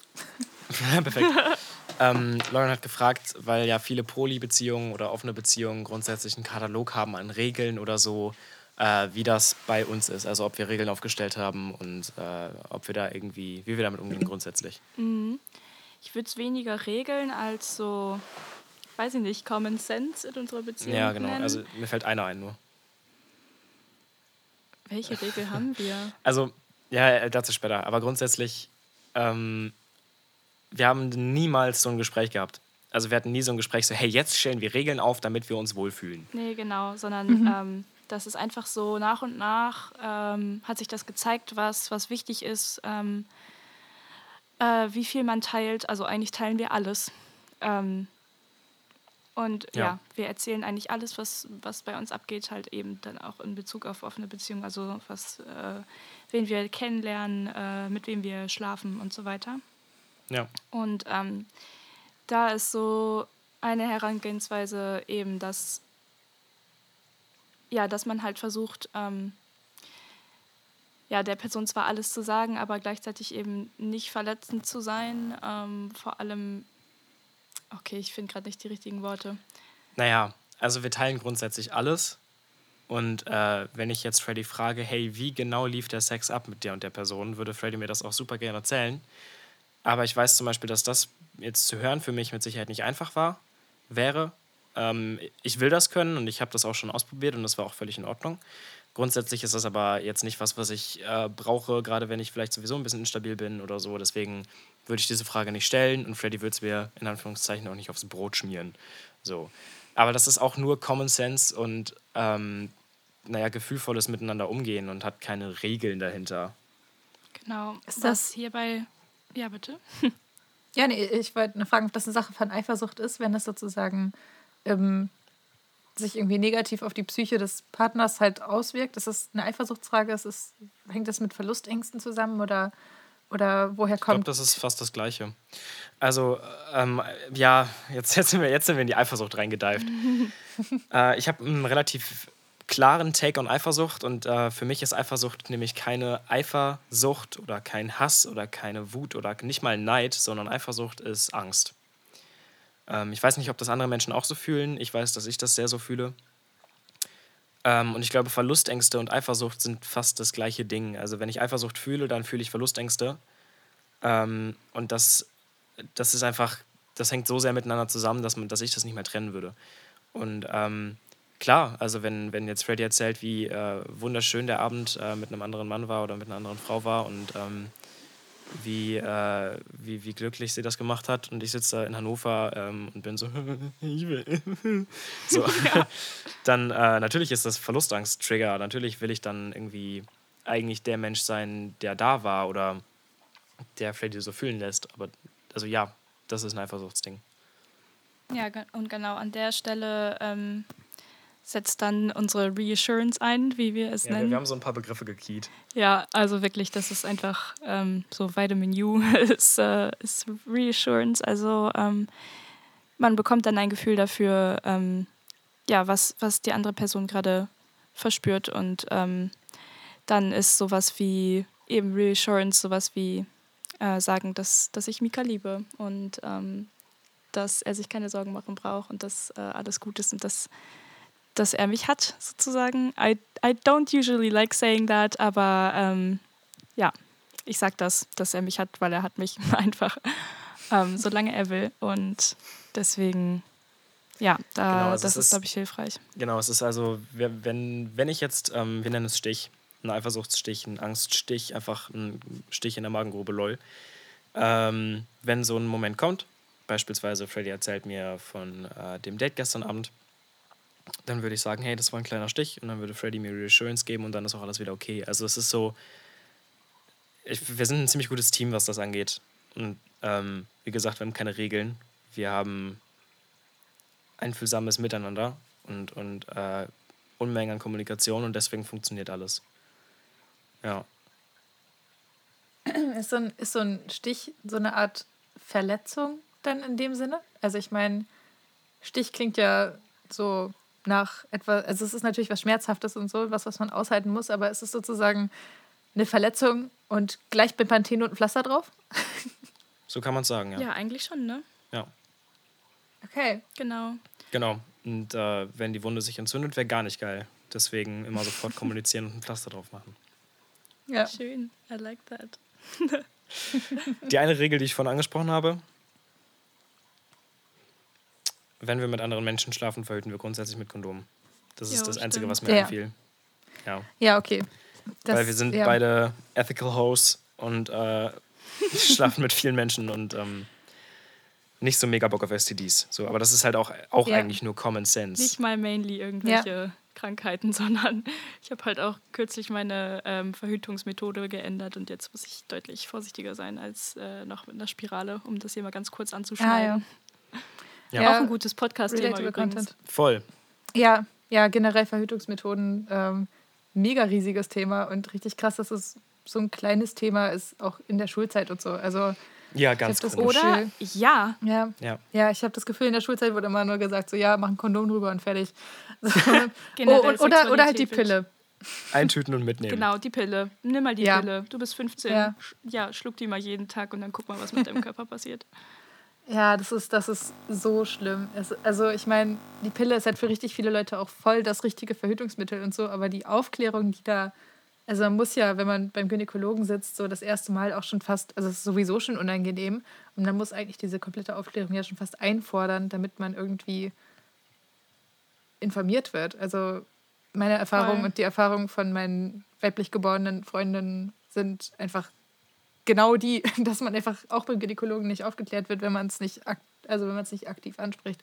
Perfekt. ähm, Lauren hat gefragt, weil ja viele Poly-Beziehungen oder offene Beziehungen grundsätzlich einen Katalog haben an Regeln oder so, äh, wie das bei uns ist. Also ob wir Regeln aufgestellt haben und äh, ob wir da irgendwie, wie wir damit umgehen grundsätzlich. Mhm. Ich würde es weniger regeln als so, weiß ich nicht, Common Sense in unserer Beziehung. Ja, genau. Nennen. Also mir fällt einer ein nur. Welche Regel haben wir? Also, ja, dazu später. Aber grundsätzlich, ähm, wir haben niemals so ein Gespräch gehabt. Also wir hatten nie so ein Gespräch so, hey, jetzt stellen wir Regeln auf, damit wir uns wohlfühlen. Nee, genau, sondern mhm. ähm, das ist einfach so nach und nach ähm, hat sich das gezeigt, was, was wichtig ist, ähm, äh, wie viel man teilt. Also eigentlich teilen wir alles. Und ja. ja. wir erzählen eigentlich alles, was, was bei uns abgeht, halt eben dann auch in Bezug auf offene Beziehungen, also was, äh, wen wir kennenlernen, äh, mit wem wir schlafen und so weiter. Ja. Und ähm, da ist so eine Herangehensweise eben, dass ja, dass man halt versucht, ähm, ja, der Person zwar alles zu sagen, aber gleichzeitig eben nicht verletzend zu sein, ähm, vor allem Okay, ich finde gerade nicht die richtigen Worte. Naja, also wir teilen grundsätzlich alles. Und äh, wenn ich jetzt Freddy frage, hey, wie genau lief der Sex ab mit der und der Person, würde Freddy mir das auch super gerne erzählen. Aber ich weiß zum Beispiel, dass das jetzt zu hören für mich mit Sicherheit nicht einfach war, wäre. Ähm, ich will das können und ich habe das auch schon ausprobiert und das war auch völlig in Ordnung. Grundsätzlich ist das aber jetzt nicht was, was ich äh, brauche, gerade wenn ich vielleicht sowieso ein bisschen instabil bin oder so. Deswegen würde ich diese Frage nicht stellen und Freddy würde es mir in Anführungszeichen auch nicht aufs Brot schmieren. So. Aber das ist auch nur Common Sense und ähm, naja, gefühlvolles Miteinander umgehen und hat keine Regeln dahinter. Genau. Ist das hierbei. Ja, bitte. ja, nee, ich wollte nur fragen, ob das eine Sache von Eifersucht ist, wenn das sozusagen ähm, sich irgendwie negativ auf die Psyche des Partners halt auswirkt. Ist das eine Eifersuchtsfrage? Ist es, hängt das mit Verlustängsten zusammen oder, oder woher kommt? Ich glaube, das ist fast das Gleiche. Also, ähm, ja, jetzt, jetzt, sind wir, jetzt sind wir in die Eifersucht reingedeift. äh, ich habe einen relativ klaren Take on Eifersucht und äh, für mich ist Eifersucht nämlich keine Eifersucht oder kein Hass oder keine Wut oder nicht mal Neid, sondern Eifersucht ist Angst. Ähm, ich weiß nicht, ob das andere Menschen auch so fühlen. Ich weiß, dass ich das sehr so fühle. Ähm, und ich glaube, Verlustängste und Eifersucht sind fast das gleiche Ding. Also wenn ich Eifersucht fühle, dann fühle ich Verlustängste. Ähm, und das, das ist einfach, das hängt so sehr miteinander zusammen, dass, man, dass ich das nicht mehr trennen würde. Und ähm, klar, also wenn, wenn jetzt Freddy erzählt, wie äh, wunderschön der Abend äh, mit einem anderen Mann war oder mit einer anderen Frau war und ähm, wie, äh, wie, wie glücklich sie das gemacht hat. Und ich sitze da in Hannover ähm, und bin so, so. Ja. dann äh, natürlich ist das Verlustangst-Trigger. Natürlich will ich dann irgendwie eigentlich der Mensch sein, der da war oder der vielleicht so fühlen lässt. Aber also ja, das ist ein Eifersuchtsding. Ja, und genau an der Stelle ähm, setzt dann unsere Reassurance ein, wie wir es ja, nennen. Wir haben so ein paar Begriffe gekeyt. Ja, also wirklich, das ist einfach ähm, so Vitamin U ist, äh, ist Reassurance. Also ähm, man bekommt dann ein Gefühl dafür, ähm, ja, was, was die andere Person gerade verspürt. Und ähm, dann ist sowas wie eben Reassurance, sowas wie äh, sagen, dass, dass ich Mika liebe und ähm, dass er sich keine Sorgen machen braucht und dass äh, alles gut ist und dass dass er mich hat, sozusagen. I, I don't usually like saying that, aber ähm, ja, ich sag das, dass er mich hat, weil er hat mich einfach, ähm, solange er will. Und deswegen, ja, da, genau, also das ist, ist glaube ich, hilfreich. Genau, es ist also, wenn, wenn ich jetzt, ähm, wir nennen es Stich, ein Eifersuchtsstich, ein Angststich, einfach ein Stich in der Magengrube, lol. Ähm, wenn so ein Moment kommt, beispielsweise Freddy erzählt mir von äh, dem Date gestern Abend, dann würde ich sagen, hey, das war ein kleiner Stich und dann würde Freddy mir Reassurance geben und dann ist auch alles wieder okay. Also es ist so, ich, wir sind ein ziemlich gutes Team, was das angeht. Und ähm, wie gesagt, wir haben keine Regeln. Wir haben einfühlsames Miteinander und, und äh, Unmengen an Kommunikation und deswegen funktioniert alles. Ja. Ist so, ein, ist so ein Stich so eine Art Verletzung dann in dem Sinne? Also ich meine, Stich klingt ja so nach etwas, also es ist natürlich was Schmerzhaftes und so, was, was man aushalten muss, aber es ist sozusagen eine Verletzung und gleich mit Pantene und ein Pflaster drauf? So kann man es sagen, ja. Ja, eigentlich schon, ne? Ja. Okay. Genau. Genau. Und äh, wenn die Wunde sich entzündet, wäre gar nicht geil. Deswegen immer sofort kommunizieren und ein Pflaster drauf machen. Ja. Schön. I like that. die eine Regel, die ich vorhin angesprochen habe, wenn wir mit anderen Menschen schlafen, verhüten wir grundsätzlich mit Kondom. Das ist jo, das Einzige, was mir ja. einfiel. Ja. ja, okay. Das, Weil wir sind ja. beide ethical hosts und äh, schlafen mit vielen Menschen und ähm, nicht so mega Bock auf STDs. So, aber das ist halt auch, auch ja. eigentlich nur Common Sense. Nicht mal mainly irgendwelche ja. Krankheiten, sondern ich habe halt auch kürzlich meine ähm, Verhütungsmethode geändert und jetzt muss ich deutlich vorsichtiger sein als äh, noch mit einer Spirale, um das hier mal ganz kurz anzuschneiden. Ah, ja. Ja. Auch ein gutes Podcast-Thema übrigens. Voll. Ja, ja, generell Verhütungsmethoden, ähm, mega riesiges Thema und richtig krass, dass es so ein kleines Thema ist, auch in der Schulzeit und so. Also ja, ganz das Oder ja. Ja, ja. ja ich habe das Gefühl, in der Schulzeit wurde immer nur gesagt, so ja, mach ein Kondom drüber und fertig. So. oh, und, oder, oder halt die Pille. Eintüten und mitnehmen. Genau, die Pille. Nimm mal die ja. Pille. Du bist 15. Ja. ja, schluck die mal jeden Tag und dann guck mal, was mit deinem Körper passiert. Ja, das ist, das ist so schlimm. Es, also ich meine, die Pille ist halt für richtig viele Leute auch voll das richtige Verhütungsmittel und so, aber die Aufklärung, die da, also man muss ja, wenn man beim Gynäkologen sitzt, so das erste Mal auch schon fast, also es ist sowieso schon unangenehm und man muss eigentlich diese komplette Aufklärung ja schon fast einfordern, damit man irgendwie informiert wird. Also meine Erfahrung und die Erfahrung von meinen weiblich geborenen Freundinnen sind einfach genau die, dass man einfach auch beim Gynäkologen nicht aufgeklärt wird, wenn man es nicht, also wenn man es nicht aktiv anspricht.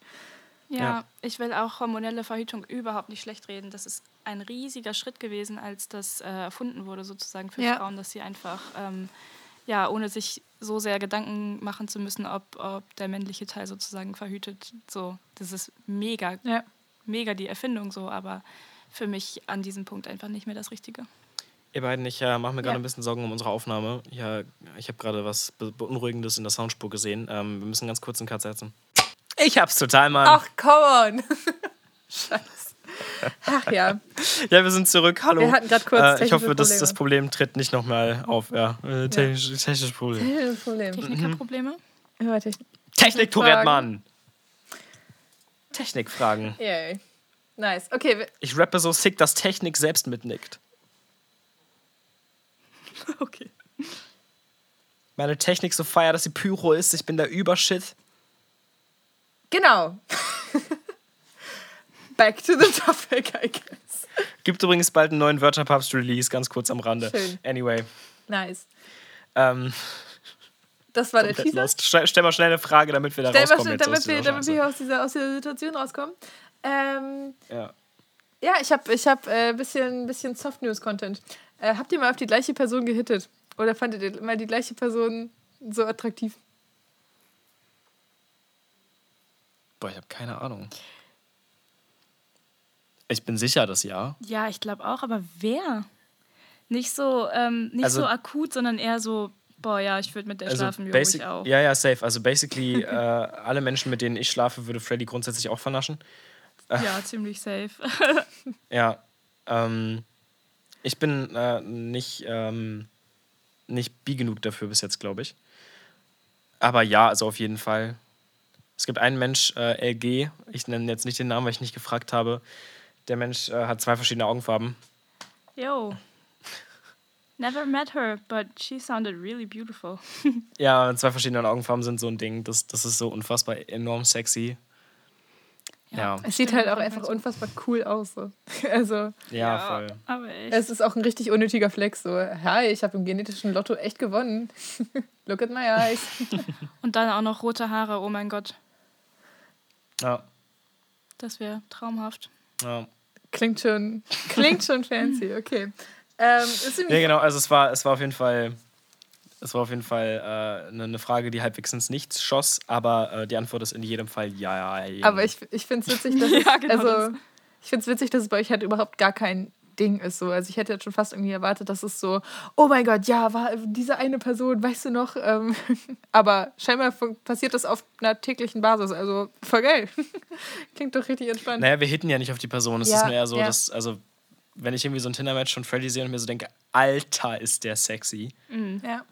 Ja, ja, ich will auch hormonelle Verhütung überhaupt nicht schlecht reden. Das ist ein riesiger Schritt gewesen, als das äh, erfunden wurde, sozusagen für ja. Frauen, dass sie einfach, ähm, ja, ohne sich so sehr Gedanken machen zu müssen, ob, ob der männliche Teil sozusagen verhütet. So, das ist mega, ja. mega die Erfindung so, aber für mich an diesem Punkt einfach nicht mehr das Richtige. Ihr beiden, ich äh, mache mir gerade ja. ein bisschen Sorgen um unsere Aufnahme. Ja, ich habe gerade was Beunruhigendes in der Soundspur gesehen. Ähm, wir müssen ganz kurz einen Cut setzen. Ich hab's total, Mann. Ach, come on. Scheiße. Ach ja. Ja, wir sind zurück. Hallo. Wir hatten gerade kurz äh, Ich hoffe, dass das Problem tritt nicht nochmal auf. Ja, äh, technisch, ja. technisches Problem. Technisches Problem. Technikerprobleme? Mhm. Ja, Technik. Technik, Tourette, Mann. Technikfragen. Yay. Nice. Okay. Ich rappe so sick, dass Technik selbst mitnickt. Okay. Meine Technik so feier, dass sie Pyro ist. Ich bin der Übershit. Genau. Back to the topic, I guess. Gibt übrigens bald einen neuen Wörterpapst-Release, ganz kurz am Rande. Schön. Anyway. Nice. Ähm, das war der Teaser. Stell, stell, mal schnell eine Frage, damit wir da stell rauskommen. Schnell, damit, wir, damit wir aus dieser, aus dieser Situation rauskommen. Ähm, ja. Ja, ich habe ich hab, äh, bisschen, bisschen Soft News-Content. Äh, habt ihr mal auf die gleiche Person gehittet? Oder fandet ihr mal die gleiche Person so attraktiv? Boah, ich habe keine Ahnung. Ich bin sicher, dass ja. Ja, ich glaube auch, aber wer? Nicht so, ähm, nicht also, so akut, sondern eher so, boah, ja, ich würde mit der also schlafen, basic, ich auch. Ja, ja, safe. Also basically, äh, alle Menschen, mit denen ich schlafe, würde Freddy grundsätzlich auch vernaschen. Ja, ziemlich safe. ja. Ähm, ich bin äh, nicht, ähm, nicht bi genug dafür bis jetzt, glaube ich. Aber ja, also auf jeden Fall. Es gibt einen Mensch, äh, LG, ich nenne jetzt nicht den Namen, weil ich nicht gefragt habe. Der Mensch äh, hat zwei verschiedene Augenfarben. Yo. Never met her, but she sounded really beautiful. ja, zwei verschiedene Augenfarben sind so ein Ding. Das, das ist so unfassbar enorm sexy. Ja. Es sieht halt auch einfach unfassbar cool aus. So. Also, ja, ja, voll. Aber echt. Es ist auch ein richtig unnötiger Flex. So, hi, ich habe im genetischen Lotto echt gewonnen. Look at my eyes. Und dann auch noch rote Haare, oh mein Gott. Ja. Das wäre traumhaft. Ja. Klingt schon, klingt schon fancy, okay. Ähm, ja, genau, also es war, es war auf jeden Fall es war auf jeden Fall äh, eine, eine Frage, die halbwegs ins Nichts schoss, aber äh, die Antwort ist in jedem Fall ja. ja. Aber ich, ich finde es witzig, dass ja, genau also, das. ich finde es witzig, dass es bei euch halt überhaupt gar kein Ding ist so. Also ich hätte jetzt schon fast irgendwie erwartet, dass es so, oh mein Gott, ja, war diese eine Person, weißt du noch? Ähm, aber scheinbar passiert das auf einer täglichen Basis. Also voll geil. Klingt doch richtig entspannt. Naja, wir hitten ja nicht auf die Person. Es ja, ist nur eher so, ja. dass, also wenn ich irgendwie so ein Tinder-Match von Freddy sehe und mir so denke, Alter, ist der sexy. Mhm. Ja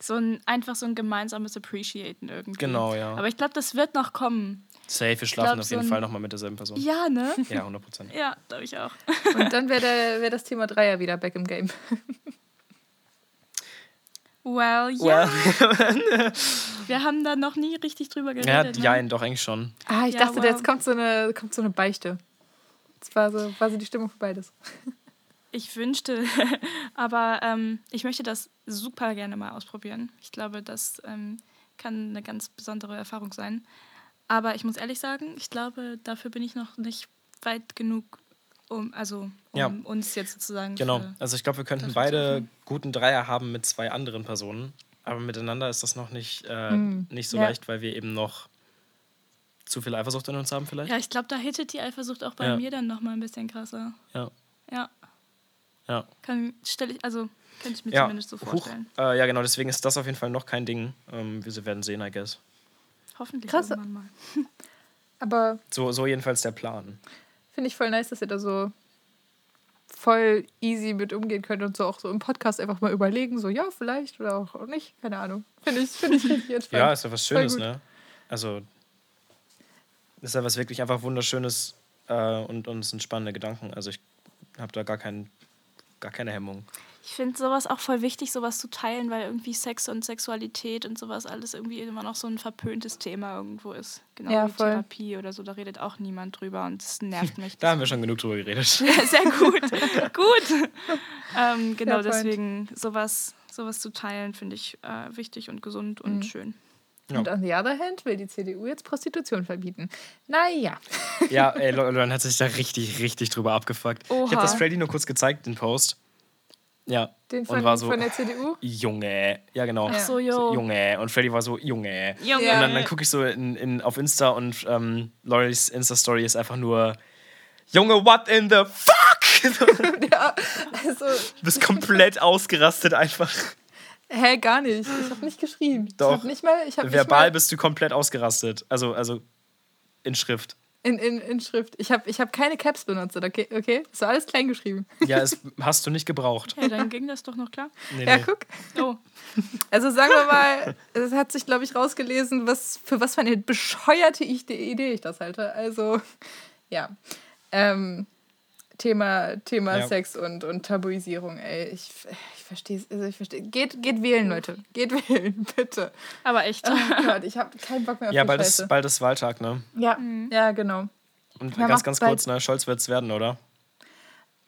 so ein, einfach so ein gemeinsames Appreciaten irgendwie. Genau, ja. Aber ich glaube, das wird noch kommen. Safe, wir schlafen glaub, auf jeden so Fall nochmal mit derselben Person. Ja, ne? Ja, 100 Prozent. ja, glaube ich auch. Und dann wäre wär das Thema Dreier wieder back im Game. Well, ja. Well. wir haben da noch nie richtig drüber geredet. Ja, ne? ja doch eigentlich schon. Ah, ich ja, dachte, well. jetzt kommt so, eine, kommt so eine Beichte. Das war so, war so die Stimmung für beides. Ich wünschte, aber ähm, ich möchte das super gerne mal ausprobieren. Ich glaube, das ähm, kann eine ganz besondere Erfahrung sein. Aber ich muss ehrlich sagen, ich glaube, dafür bin ich noch nicht weit genug, um, also, um ja. uns jetzt sozusagen. Genau, also ich glaube, wir könnten beide guten Dreier haben mit zwei anderen Personen. Aber miteinander ist das noch nicht, äh, mhm. nicht so ja. leicht, weil wir eben noch zu viel Eifersucht in uns haben, vielleicht. Ja, ich glaube, da hittet die Eifersucht auch bei ja. mir dann nochmal ein bisschen krasser. Ja. Ja. Ja. Kann, stell ich, also kann ich mir ja. zumindest so vorstellen. Huch, äh, ja, genau, deswegen ist das auf jeden Fall noch kein Ding. Ähm, wir werden sehen, I guess. Hoffentlich Krass. irgendwann mal. Aber. So, so jedenfalls der Plan. Finde ich voll nice, dass ihr da so voll easy mit umgehen könnt und so auch so im Podcast einfach mal überlegen, so ja, vielleicht oder auch nicht, keine Ahnung. Finde ich, find ich richtig entspannt. ja, ist ja was Schönes, ne? Also, ist ja was wirklich einfach Wunderschönes äh, und uns entspannende Gedanken. Also, ich habe da gar keinen gar keine Hemmung. Ich finde sowas auch voll wichtig, sowas zu teilen, weil irgendwie Sex und Sexualität und sowas alles irgendwie immer noch so ein verpöntes Thema irgendwo ist. Genau ja, wie voll. Therapie oder so, da redet auch niemand drüber und das nervt mich. da haben wir schon genug drüber geredet. Sehr gut. gut. Ähm, genau, deswegen sowas, sowas zu teilen, finde ich äh, wichtig und gesund und mhm. schön. Ja. Und on the other hand will die CDU jetzt Prostitution verbieten. Naja. Ja, ey, Leon hat sich da richtig, richtig drüber abgefuckt. Oha. Ich habe das Freddy nur kurz gezeigt, den Post. Ja. Den von, und war so, von der CDU? Junge. Ja, genau. Ach so, jo. Junge. Und Freddy war so, Junge. Junge. Und dann, dann gucke ich so in, in, auf Insta und ähm, Loris Insta-Story ist einfach nur, Junge, what in the fuck? ja, also. Du bist komplett ausgerastet einfach. Hä, gar nicht. Ich habe nicht geschrieben. Doch. Ich hab nicht mal, ich hab Verbal mal bist du komplett ausgerastet. Also, also in Schrift. In, in, in Schrift. Ich habe ich hab keine Caps benutzt, okay? okay? Das war alles klein geschrieben. Ja, das hast du nicht gebraucht. Ja, dann ging das doch noch klar. Nee, ja, nee. guck. Oh. Also sagen wir mal, es hat sich, glaube ich, rausgelesen, was, für was für eine bescheuerte Idee ich das halte. Also, ja. Ähm, Thema, Thema ja. Sex und, und Tabuisierung, ey. Ich verstehe es. Also ich versteh. Geht, geht wählen, Leute. Geht wählen, bitte. Aber echt. Oh Gott, ich habe keinen Bock mehr auf ja, die bald Scheiße. Ist, bald ist Wahltag, ne? Ja, mhm. ja genau. Und ja, ganz, ganz kurz, ne? Scholz wird es werden, oder?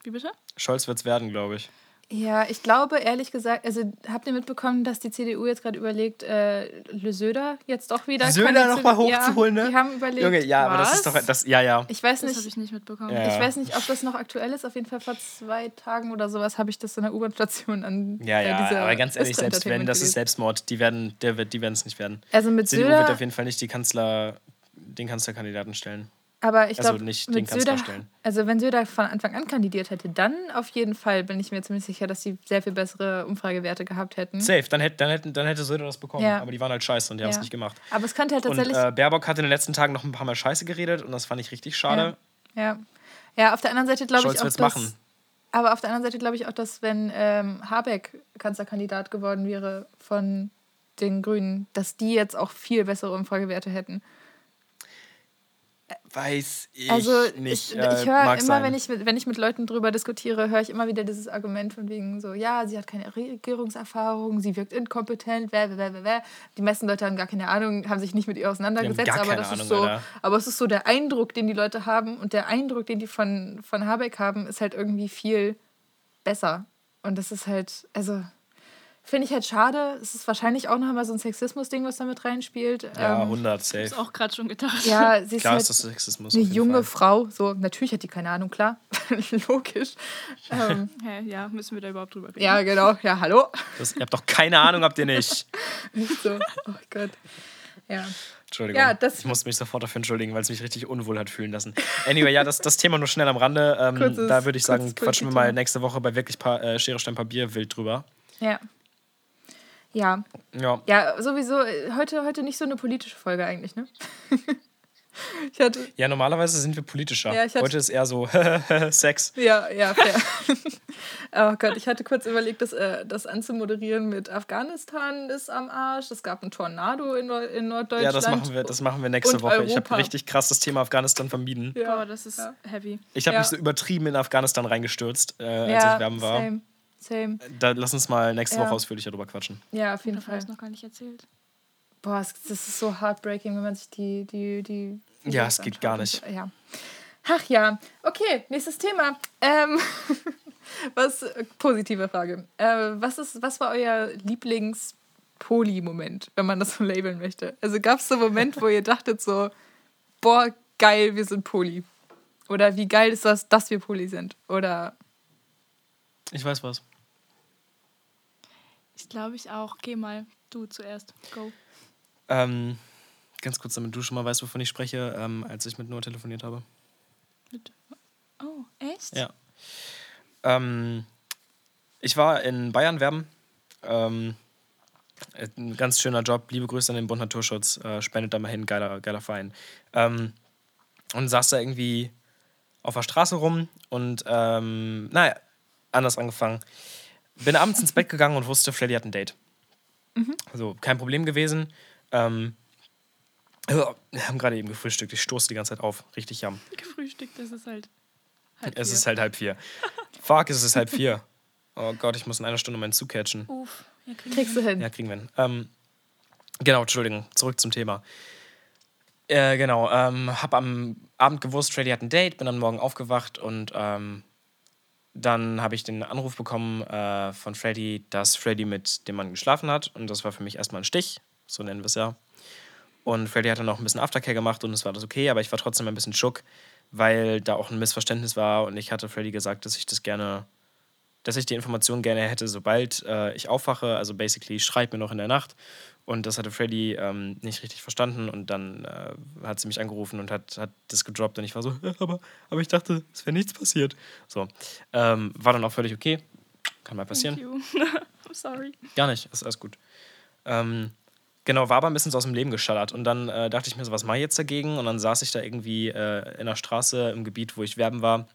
Wie bitte? Scholz wird es werden, glaube ich. Ja, ich glaube, ehrlich gesagt, also habt ihr mitbekommen, dass die CDU jetzt gerade überlegt, äh, Le Söder jetzt doch wieder. Söder nochmal hochzuholen, ja, ne? Die haben überlegt. Junge, ja, was? aber das ist doch. Das, ja, ja. Ich weiß nicht. Das habe ich nicht mitbekommen. Ja. Ich weiß nicht, ob das noch aktuell ist. Auf jeden Fall vor zwei Tagen oder sowas habe ich das in der U-Bahn-Station an. Ja, ja, äh, aber ganz ehrlich, selbst wenn, das ist Selbstmord. Die werden, der wird, die werden es nicht werden. Also mit CDU Söder. wird auf jeden Fall nicht die Kanzler, den Kanzlerkandidaten stellen. Aber ich glaube, also nicht den Söder, stellen. Also wenn Söder von Anfang an kandidiert hätte, dann auf jeden Fall bin ich mir ziemlich sicher, dass sie sehr viel bessere Umfragewerte gehabt hätten. Safe, dann hätte, dann hätte, dann hätte Söder das bekommen. Ja. Aber die waren halt scheiße und die ja. haben es nicht gemacht. Aber es könnte halt tatsächlich. Und äh, Baerbock hat in den letzten Tagen noch ein paar Mal Scheiße geredet und das fand ich richtig schade. Ja, ja. ja auf der anderen Seite glaube ich auch, dass, machen. Aber auf der anderen Seite glaube ich auch, dass wenn ähm, Habeck Kanzlerkandidat geworden wäre von den Grünen, dass die jetzt auch viel bessere Umfragewerte hätten. Weiß ich also nicht. Ich, ich höre immer, wenn ich, mit, wenn ich mit Leuten drüber diskutiere, höre ich immer wieder dieses Argument von wegen so, ja, sie hat keine Regierungserfahrung, sie wirkt inkompetent, wer, wer, wer, wer. Die meisten Leute haben gar keine Ahnung, haben sich nicht mit ihr auseinandergesetzt, aber das Ahnung, ist so, Alter. aber es ist so der Eindruck, den die Leute haben und der Eindruck, den die von, von Habeck haben, ist halt irgendwie viel besser. Und das ist halt, also Finde ich halt schade. Es ist wahrscheinlich auch noch mal so ein Sexismus-Ding, was da mit reinspielt. Ja, 100, ähm, safe. Ich auch gerade schon gedacht. Ja, sie ist, klar halt ist das Sexismus. Eine junge Fall. Frau. So, natürlich hat die keine Ahnung, klar. Logisch. Ähm, ja, müssen wir da überhaupt drüber reden? Ja, genau. Ja, hallo. Das, ihr habt doch keine Ahnung, habt ihr nicht. nicht so. Oh Gott. Ja. Entschuldigung. Ja, das ich musste mich sofort dafür entschuldigen, weil es mich richtig unwohl hat fühlen lassen. Anyway, ja, das, das Thema nur schnell am Rande. Ähm, kurzes, da würde ich sagen, quatschen wir mal nächste Woche bei wirklich paar, äh, Schere, Stein, Papier wild drüber. Ja. Ja. Ja. Ja, sowieso, heute, heute nicht so eine politische Folge eigentlich, ne? hatte, ja, normalerweise sind wir politischer. Ja, hatte, heute ist eher so Sex. Ja, ja, fair. oh Gott, ich hatte kurz überlegt, das, äh, das anzumoderieren mit Afghanistan ist am Arsch. Es gab einen Tornado in, in Norddeutschland. Ja, das machen wir, das machen wir nächste Woche. Europa. Ich habe richtig krass das Thema Afghanistan vermieden. Ja, oh, das ist ja. heavy. Ich habe ja. mich so übertrieben in Afghanistan reingestürzt, äh, als ja, ich wärmen war. Same. Same. Da lass uns mal nächste ja. Woche ausführlicher drüber quatschen. Ja, auf jeden Fall. Das noch gar nicht erzählt. Boah, das ist so heartbreaking, wenn man sich die. die, die ja, es geht gar nicht. Ja. Ach ja. Okay, nächstes Thema. Ähm, was, positive Frage. Äh, was, ist, was war euer Lieblings-Poli-Moment, wenn man das so labeln möchte? Also gab es so einen Moment, wo ihr dachtet so, boah, geil, wir sind Poli. Oder wie geil ist das, dass wir Poli sind? Oder. Ich weiß was. Ich glaube ich auch. Geh mal, du zuerst. Go. Ähm, ganz kurz, damit du schon mal weißt, wovon ich spreche, ähm, als ich mit Noah telefoniert habe. Mit oh, echt? Ja. Ähm, ich war in Bayern werben. Ähm, ein ganz schöner Job. Liebe Grüße an den Bund Naturschutz. Äh, spendet da mal hin, geiler, geiler Verein. Ähm, und saß da irgendwie auf der Straße rum und, ähm, naja, anders angefangen. Bin abends ins Bett gegangen und wusste, Freddy hat ein Date. Mhm. Also kein Problem gewesen. Ähm, wir haben gerade eben gefrühstückt. Ich stoße die ganze Zeit auf. Richtig jam. Gefrühstückt, das ist halt halb Es vier. ist halt halb vier. Fuck, es ist halb vier. Oh Gott, ich muss in einer Stunde meinen Zug catchen. Uff, ja, kriegst du hin. Ja, kriegen wir hin. Ähm, genau, Entschuldigung, zurück zum Thema. Äh, genau, ähm, hab am Abend gewusst, Freddy hat ein Date, bin dann morgen aufgewacht und ähm, dann habe ich den Anruf bekommen äh, von Freddy, dass Freddy mit dem Mann geschlafen hat. Und das war für mich erstmal ein Stich, so nennen wir es ja. Und Freddy hat dann noch ein bisschen Aftercare gemacht und es war das okay, aber ich war trotzdem ein bisschen schock, weil da auch ein Missverständnis war und ich hatte Freddy gesagt, dass ich das gerne, dass ich die Information gerne hätte, sobald äh, ich aufwache. Also basically schreibt mir noch in der Nacht. Und das hatte Freddy ähm, nicht richtig verstanden und dann äh, hat sie mich angerufen und hat, hat das gedroppt und ich war so, aber, aber ich dachte, es wäre nichts passiert. So. Ähm, war dann auch völlig okay. Kann mal passieren. Thank you. I'm sorry. Gar nicht, ist alles gut. Ähm, Genau, war aber ein bisschen so aus dem Leben geschallert. Und dann äh, dachte ich mir so, was mache ich jetzt dagegen? Und dann saß ich da irgendwie äh, in der Straße im Gebiet, wo ich werben war.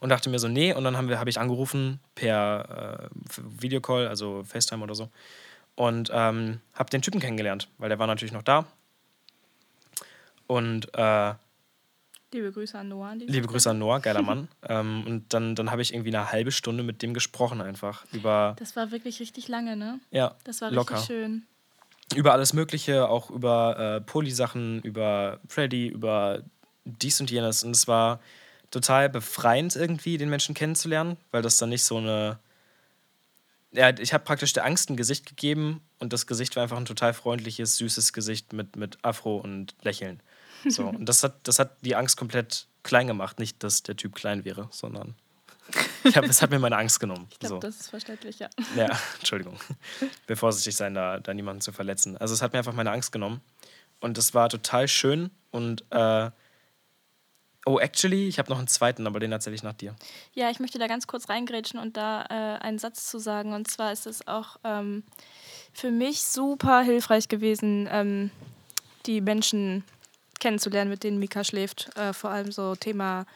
Und dachte mir so, nee. Und dann habe hab ich angerufen per äh, Videocall, also FaceTime oder so. Und ähm, habe den Typen kennengelernt, weil der war natürlich noch da. Und äh, Liebe Grüße an Noah. Liebe Grüße an Noah, geiler Mann. ähm, und dann, dann habe ich irgendwie eine halbe Stunde mit dem gesprochen einfach über. Das war wirklich richtig lange, ne? Ja. Das war locker. richtig schön über alles Mögliche, auch über äh, Poli-Sachen, über Freddy, über dies und jenes. Und es war total befreiend irgendwie, den Menschen kennenzulernen, weil das dann nicht so eine. Ja, ich habe praktisch der Angst ein Gesicht gegeben und das Gesicht war einfach ein total freundliches, süßes Gesicht mit, mit Afro und Lächeln. So, und das hat, das hat die Angst komplett klein gemacht. Nicht, dass der Typ klein wäre, sondern ich hab, es hat mir meine Angst genommen. Ich glaube, so. das ist verständlich, ja. Ja, Entschuldigung. Will vorsichtig sein, da, da niemanden zu verletzen. Also es hat mir einfach meine Angst genommen. Und es war total schön. Und äh, oh, actually, ich habe noch einen zweiten, aber den erzähle ich nach dir. Ja, ich möchte da ganz kurz reingrätschen und da äh, einen Satz zu sagen. Und zwar ist es auch ähm, für mich super hilfreich gewesen, ähm, die Menschen kennenzulernen, mit denen Mika schläft. Äh, vor allem so Thema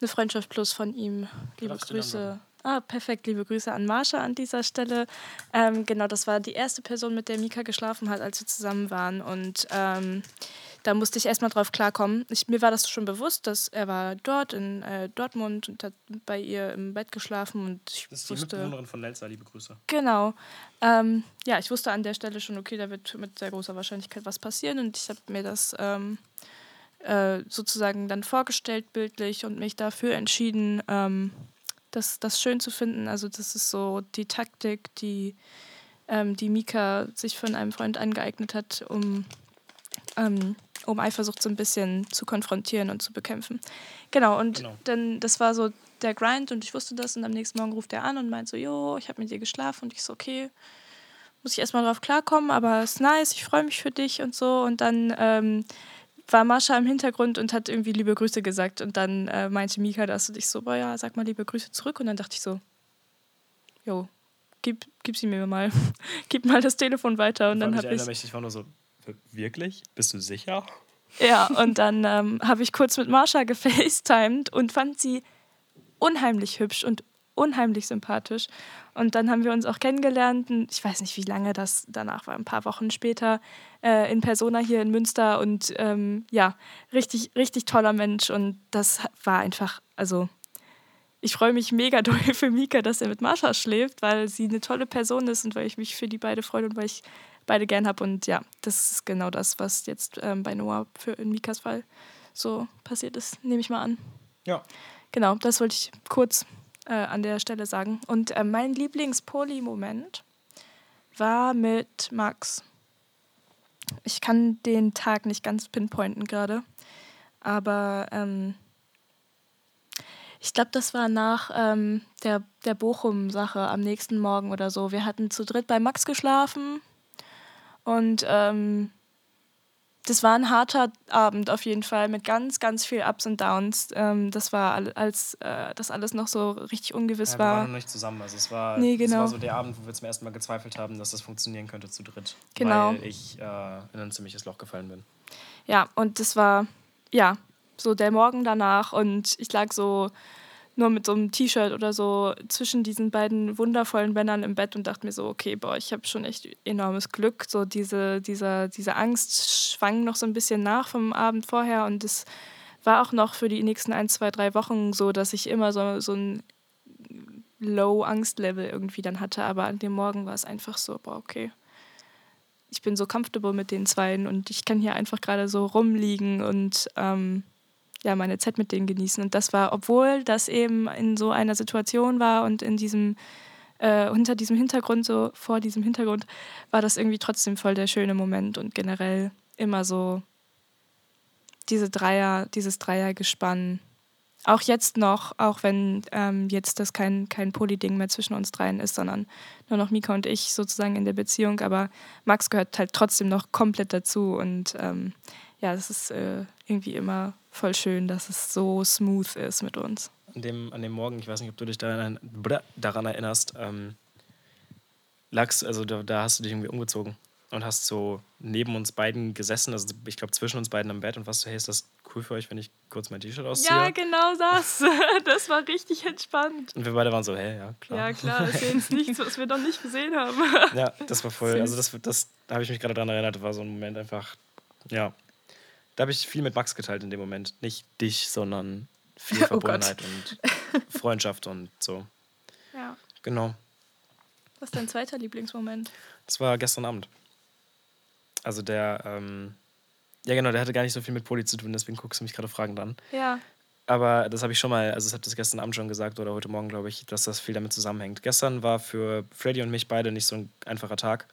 eine Freundschaft plus von ihm. Liebe Grüße. Ah, perfekt. Liebe Grüße an Marsha an dieser Stelle. Ähm, genau, das war die erste Person, mit der Mika geschlafen hat, als wir zusammen waren. Und ähm, da musste ich erstmal drauf klarkommen. Ich, mir war das schon bewusst, dass er war dort in äh, Dortmund und hat bei ihr im Bett geschlafen. Und ich das ist die wusste, Mitbewohnerin von Nelsa, liebe Grüße. Genau. Ähm, ja, ich wusste an der Stelle schon, okay, da wird mit sehr großer Wahrscheinlichkeit was passieren. Und ich habe mir das ähm, äh, sozusagen dann vorgestellt bildlich und mich dafür entschieden, ähm, das, das schön zu finden. Also das ist so die Taktik, die, ähm, die Mika sich von einem Freund angeeignet hat, um, ähm, um Eifersucht so ein bisschen zu konfrontieren und zu bekämpfen. Genau, und genau. dann, das war so der Grind und ich wusste das und am nächsten Morgen ruft er an und meint so, jo, ich habe mit dir geschlafen und ich so, okay, muss ich erstmal drauf klarkommen, aber es ist nice, ich freue mich für dich und so und dann ähm, war Mascha im Hintergrund und hat irgendwie liebe Grüße gesagt. Und dann äh, meinte Mika das und ich so, boah ja, sag mal liebe Grüße zurück. Und dann dachte ich so, jo, gib, gib sie mir mal. gib mal das Telefon weiter. Und dann habe ich. Ich war nur so, wirklich? Bist du sicher? Ja, und dann ähm, habe ich kurz mit Marsha gefacetimed und fand sie unheimlich hübsch und unheimlich sympathisch. Und dann haben wir uns auch kennengelernt. Ich weiß nicht, wie lange das danach war, ein paar Wochen später äh, in Persona hier in Münster. Und ähm, ja, richtig, richtig toller Mensch. Und das war einfach, also ich freue mich mega doll für Mika, dass er mit Marsha schläft, weil sie eine tolle Person ist und weil ich mich für die beide freue und weil ich beide gern habe. Und ja, das ist genau das, was jetzt ähm, bei Noah für in Mikas Fall so passiert ist, nehme ich mal an. Ja. Genau, das wollte ich kurz äh, an der Stelle sagen. Und äh, mein Lieblings-Poli-Moment war mit Max. Ich kann den Tag nicht ganz pinpointen gerade, aber ähm, ich glaube, das war nach ähm, der, der Bochum-Sache am nächsten Morgen oder so. Wir hatten zu dritt bei Max geschlafen und ähm, das war ein harter Abend auf jeden Fall mit ganz, ganz viel Ups und Downs. Ähm, das war, als äh, das alles noch so richtig ungewiss ja, wir war. Wir waren noch nicht zusammen. Also es war, nee, genau. war so der Abend, wo wir zum ersten Mal gezweifelt haben, dass das funktionieren könnte zu dritt. Genau. Weil ich äh, in ein ziemliches Loch gefallen bin. Ja, und das war, ja, so der Morgen danach und ich lag so nur mit so einem T-Shirt oder so zwischen diesen beiden wundervollen Männern im Bett und dachte mir so, okay, boah, ich habe schon echt enormes Glück. So diese, diese, diese Angst schwang noch so ein bisschen nach vom Abend vorher und es war auch noch für die nächsten ein, zwei, drei Wochen so, dass ich immer so, so ein Low-Angst-Level irgendwie dann hatte. Aber an dem Morgen war es einfach so, boah, okay. Ich bin so comfortable mit den Zweien und ich kann hier einfach gerade so rumliegen und ähm, ja, meine Zeit mit denen genießen. Und das war, obwohl das eben in so einer Situation war und in diesem, äh, unter diesem Hintergrund, so vor diesem Hintergrund, war das irgendwie trotzdem voll der schöne Moment und generell immer so diese Dreier, dieses Dreiergespann. Auch jetzt noch, auch wenn ähm, jetzt das kein, kein Poly-Ding mehr zwischen uns dreien ist, sondern nur noch Mika und ich sozusagen in der Beziehung. Aber Max gehört halt trotzdem noch komplett dazu. Und ähm, ja, das ist äh, irgendwie immer voll schön, dass es so smooth ist mit uns. An dem, an dem Morgen, ich weiß nicht, ob du dich daran, daran erinnerst, ähm, lagst, also da, da hast du dich irgendwie umgezogen und hast so neben uns beiden gesessen, also ich glaube zwischen uns beiden am Bett und was so, hey, ist das cool für euch, wenn ich kurz mein T-Shirt ausziehe? Ja, genau das. Das war richtig entspannt. Und wir beide waren so, hey, ja, klar. Ja, klar, das ist jetzt nichts, was wir noch nicht gesehen haben. Ja, das war voll, also das, das da habe ich mich gerade daran erinnert, war so ein Moment einfach, ja, da habe ich viel mit Max geteilt in dem Moment. Nicht dich, sondern viel Verbundenheit oh und Freundschaft und so. Ja. Genau. Was ist dein zweiter Lieblingsmoment? Das war gestern Abend. Also der, ähm, ja genau, der hatte gar nicht so viel mit Poli zu tun, deswegen guckst du mich gerade fragend an. Ja. Aber das habe ich schon mal, also das hat das gestern Abend schon gesagt oder heute Morgen, glaube ich, dass das viel damit zusammenhängt. Gestern war für Freddy und mich beide nicht so ein einfacher Tag.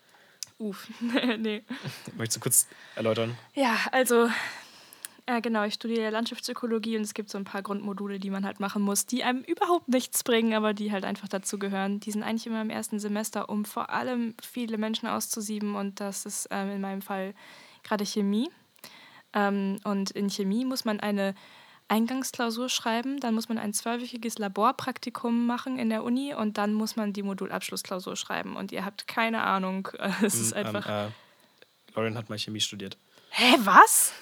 Uff, nee. Möchtest du kurz erläutern? Ja, also äh, genau, ich studiere Landschaftsökologie und es gibt so ein paar Grundmodule, die man halt machen muss, die einem überhaupt nichts bringen, aber die halt einfach dazu gehören. Die sind eigentlich immer im ersten Semester, um vor allem viele Menschen auszusieben und das ist ähm, in meinem Fall gerade Chemie. Ähm, und in Chemie muss man eine Eingangsklausur schreiben, dann muss man ein zwölfwöchiges Laborpraktikum machen in der Uni und dann muss man die Modulabschlussklausur schreiben. Und ihr habt keine Ahnung. Es ist ähm, einfach. Ähm, äh, Lauren hat mal Chemie studiert. Hä, was?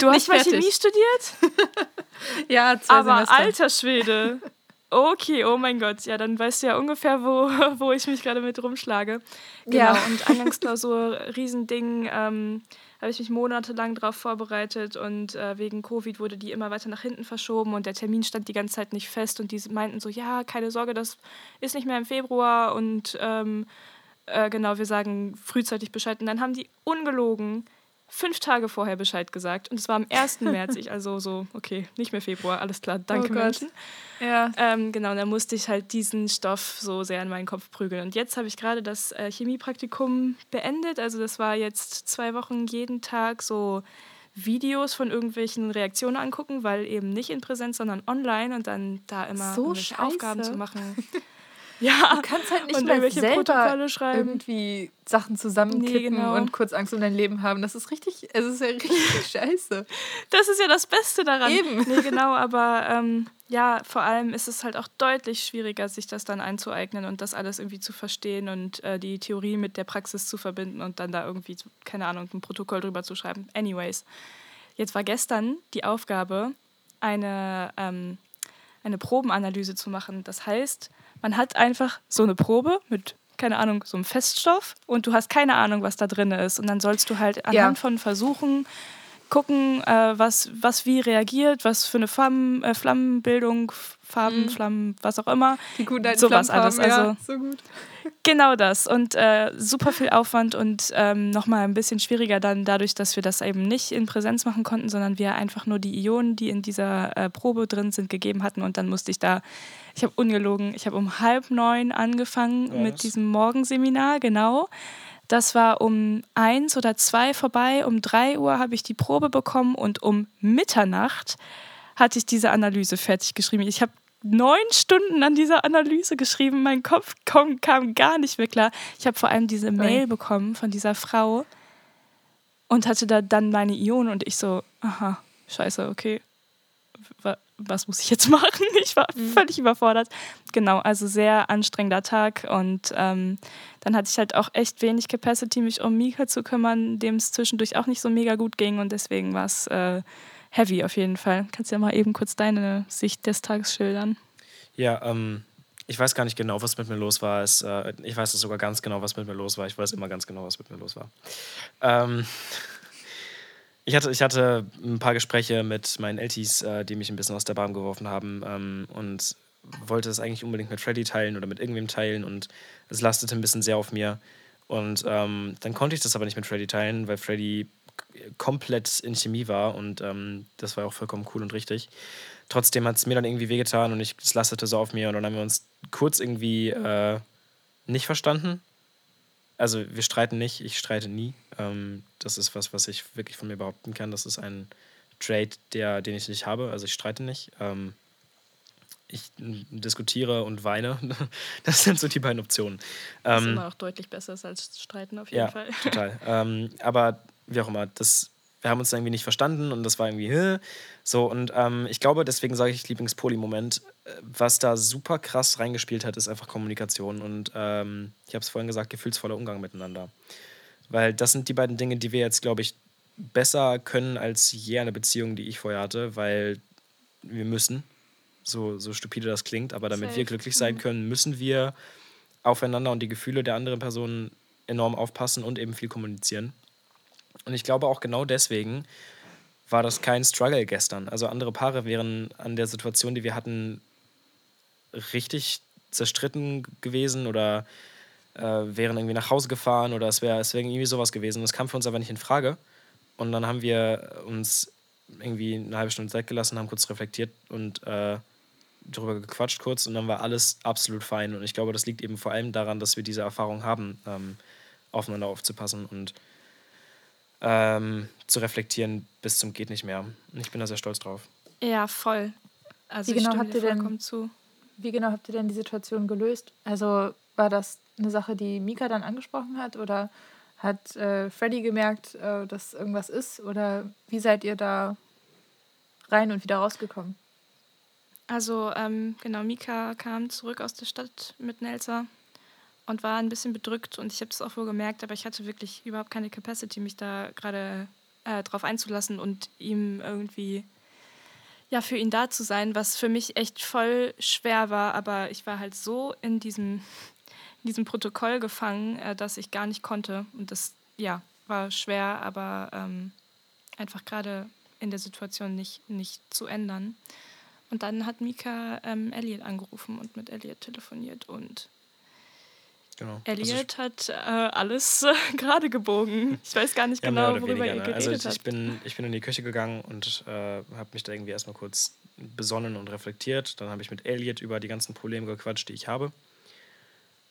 Du hast mal Chemie studiert? ja, zwei Aber Semester. alter Schwede. Okay, oh mein Gott. Ja, dann weißt du ja ungefähr, wo, wo ich mich gerade mit rumschlage. Genau, ja. und Eingangsklausur, Riesending. Ähm, habe ich mich monatelang darauf vorbereitet und äh, wegen Covid wurde die immer weiter nach hinten verschoben und der Termin stand die ganze Zeit nicht fest und die meinten so, ja, keine Sorge, das ist nicht mehr im Februar und ähm, äh, genau, wir sagen frühzeitig Bescheid. Und dann haben die ungelogen fünf Tage vorher Bescheid gesagt und es war am 1. März. Ich also so, okay, nicht mehr Februar, alles klar, danke oh Menschen. Ja. Ähm, genau, da musste ich halt diesen Stoff so sehr in meinen Kopf prügeln. Und jetzt habe ich gerade das äh, Chemiepraktikum beendet. Also das war jetzt zwei Wochen jeden Tag so Videos von irgendwelchen Reaktionen angucken, weil eben nicht in Präsenz, sondern online und dann da immer so Aufgaben zu machen. Ja, du kannst halt nicht mehr selber irgendwie Sachen zusammenkippen nee, genau. und kurz Angst um dein Leben haben. Das ist richtig, es ist ja richtig scheiße. Das ist ja das Beste daran. Eben. Nee, genau, aber ähm, ja, vor allem ist es halt auch deutlich schwieriger, sich das dann einzueignen und das alles irgendwie zu verstehen und äh, die Theorie mit der Praxis zu verbinden und dann da irgendwie, keine Ahnung, ein Protokoll drüber zu schreiben. Anyways, jetzt war gestern die Aufgabe, eine, ähm, eine Probenanalyse zu machen. Das heißt, man hat einfach so eine Probe mit, keine Ahnung, so einem Feststoff und du hast keine Ahnung, was da drin ist. Und dann sollst du halt anhand ja. von Versuchen gucken, äh, was, was wie reagiert, was für eine Flammen, äh, Flammenbildung, Farben, mhm. Flammen, was auch immer. Die guten alten Sowas alles. Also, ja, so gut. Genau das. Und äh, super viel Aufwand und ähm, nochmal ein bisschen schwieriger dann dadurch, dass wir das eben nicht in Präsenz machen konnten, sondern wir einfach nur die Ionen, die in dieser äh, Probe drin sind, gegeben hatten. Und dann musste ich da, ich habe ungelogen, ich habe um halb neun angefangen ja, mit diesem Morgenseminar, genau. Das war um eins oder zwei vorbei. Um drei Uhr habe ich die Probe bekommen und um Mitternacht hatte ich diese Analyse fertig geschrieben. Ich habe neun Stunden an dieser Analyse geschrieben. Mein Kopf kam, kam gar nicht mehr klar. Ich habe vor allem diese Mail bekommen von dieser Frau und hatte da dann meine Ionen und ich so, aha, scheiße, okay. Was muss ich jetzt machen? Ich war mhm. völlig überfordert. Genau, also sehr anstrengender Tag und ähm, dann hatte ich halt auch echt wenig Capacity, mich um Mika zu kümmern, dem es zwischendurch auch nicht so mega gut ging und deswegen war es äh, heavy auf jeden Fall. Kannst du ja mal eben kurz deine Sicht des Tages schildern? Ja, ähm, ich weiß gar nicht genau, was mit mir los war. Es, äh, ich weiß sogar ganz genau, was mit mir los war. Ich weiß immer ganz genau, was mit mir los war. Ähm, ich, hatte, ich hatte ein paar Gespräche mit meinen Eltis, äh, die mich ein bisschen aus der Bahn geworfen haben ähm, und wollte es eigentlich unbedingt mit Freddy teilen oder mit irgendwem teilen und es lastete ein bisschen sehr auf mir. Und ähm, dann konnte ich das aber nicht mit Freddy teilen, weil Freddy komplett in Chemie war und ähm, das war auch vollkommen cool und richtig. Trotzdem hat es mir dann irgendwie wehgetan und ich, es lastete so auf mir und dann haben wir uns kurz irgendwie äh, nicht verstanden. Also wir streiten nicht, ich streite nie. Ähm, das ist was, was ich wirklich von mir behaupten kann. Das ist ein Trade, der, den ich nicht habe. Also ich streite nicht. Ähm, ich diskutiere und weine. Das sind so die beiden Optionen. Was ähm, immer auch deutlich besser ist als streiten auf jeden ja, Fall. Total. Ähm, aber wie auch immer, das, wir haben uns irgendwie nicht verstanden und das war irgendwie Hä? so. Und ähm, ich glaube, deswegen sage ich Lieblingspoli-Moment. Äh, was da super krass reingespielt hat, ist einfach Kommunikation und ähm, ich habe es vorhin gesagt, gefühlsvoller Umgang miteinander. Weil das sind die beiden Dinge, die wir jetzt, glaube ich, besser können als je eine Beziehung, die ich vorher hatte, weil wir müssen so, so stupide das klingt, aber damit Safe. wir glücklich sein mhm. können, müssen wir aufeinander und die Gefühle der anderen Person enorm aufpassen und eben viel kommunizieren. Und ich glaube auch genau deswegen war das kein Struggle gestern. Also andere Paare wären an der Situation, die wir hatten, richtig zerstritten gewesen oder äh, wären irgendwie nach Hause gefahren oder es wäre es wär irgendwie sowas gewesen. Das kam für uns aber nicht in Frage. Und dann haben wir uns irgendwie eine halbe Stunde Zeit gelassen, haben kurz reflektiert und äh, drüber gequatscht kurz und dann war alles absolut fein. Und ich glaube, das liegt eben vor allem daran, dass wir diese Erfahrung haben, ähm, aufeinander aufzupassen und ähm, zu reflektieren bis zum geht nicht mehr. Und ich bin da sehr stolz drauf. Ja, voll. Also wie genau habt ihr denn, zu. Wie genau habt ihr denn die Situation gelöst? Also war das eine Sache, die Mika dann angesprochen hat oder hat äh, Freddy gemerkt, äh, dass irgendwas ist? Oder wie seid ihr da rein und wieder rausgekommen? Also ähm, genau, Mika kam zurück aus der Stadt mit Nelsa und war ein bisschen bedrückt und ich habe es auch wohl gemerkt, aber ich hatte wirklich überhaupt keine Capacity, mich da gerade äh, drauf einzulassen und ihm irgendwie ja für ihn da zu sein, was für mich echt voll schwer war, aber ich war halt so in diesem, in diesem Protokoll gefangen, äh, dass ich gar nicht konnte und das ja war schwer, aber ähm, einfach gerade in der Situation nicht, nicht zu ändern. Und dann hat Mika ähm, Elliot angerufen und mit Elliot telefoniert und genau. Elliot also hat äh, alles äh, gerade gebogen. Ich weiß gar nicht ja, genau, worüber weniger, ihr geredet also ich, ich, bin, ich bin in die Küche gegangen und äh, habe mich da irgendwie erstmal kurz besonnen und reflektiert. Dann habe ich mit Elliot über die ganzen Probleme gequatscht, die ich habe.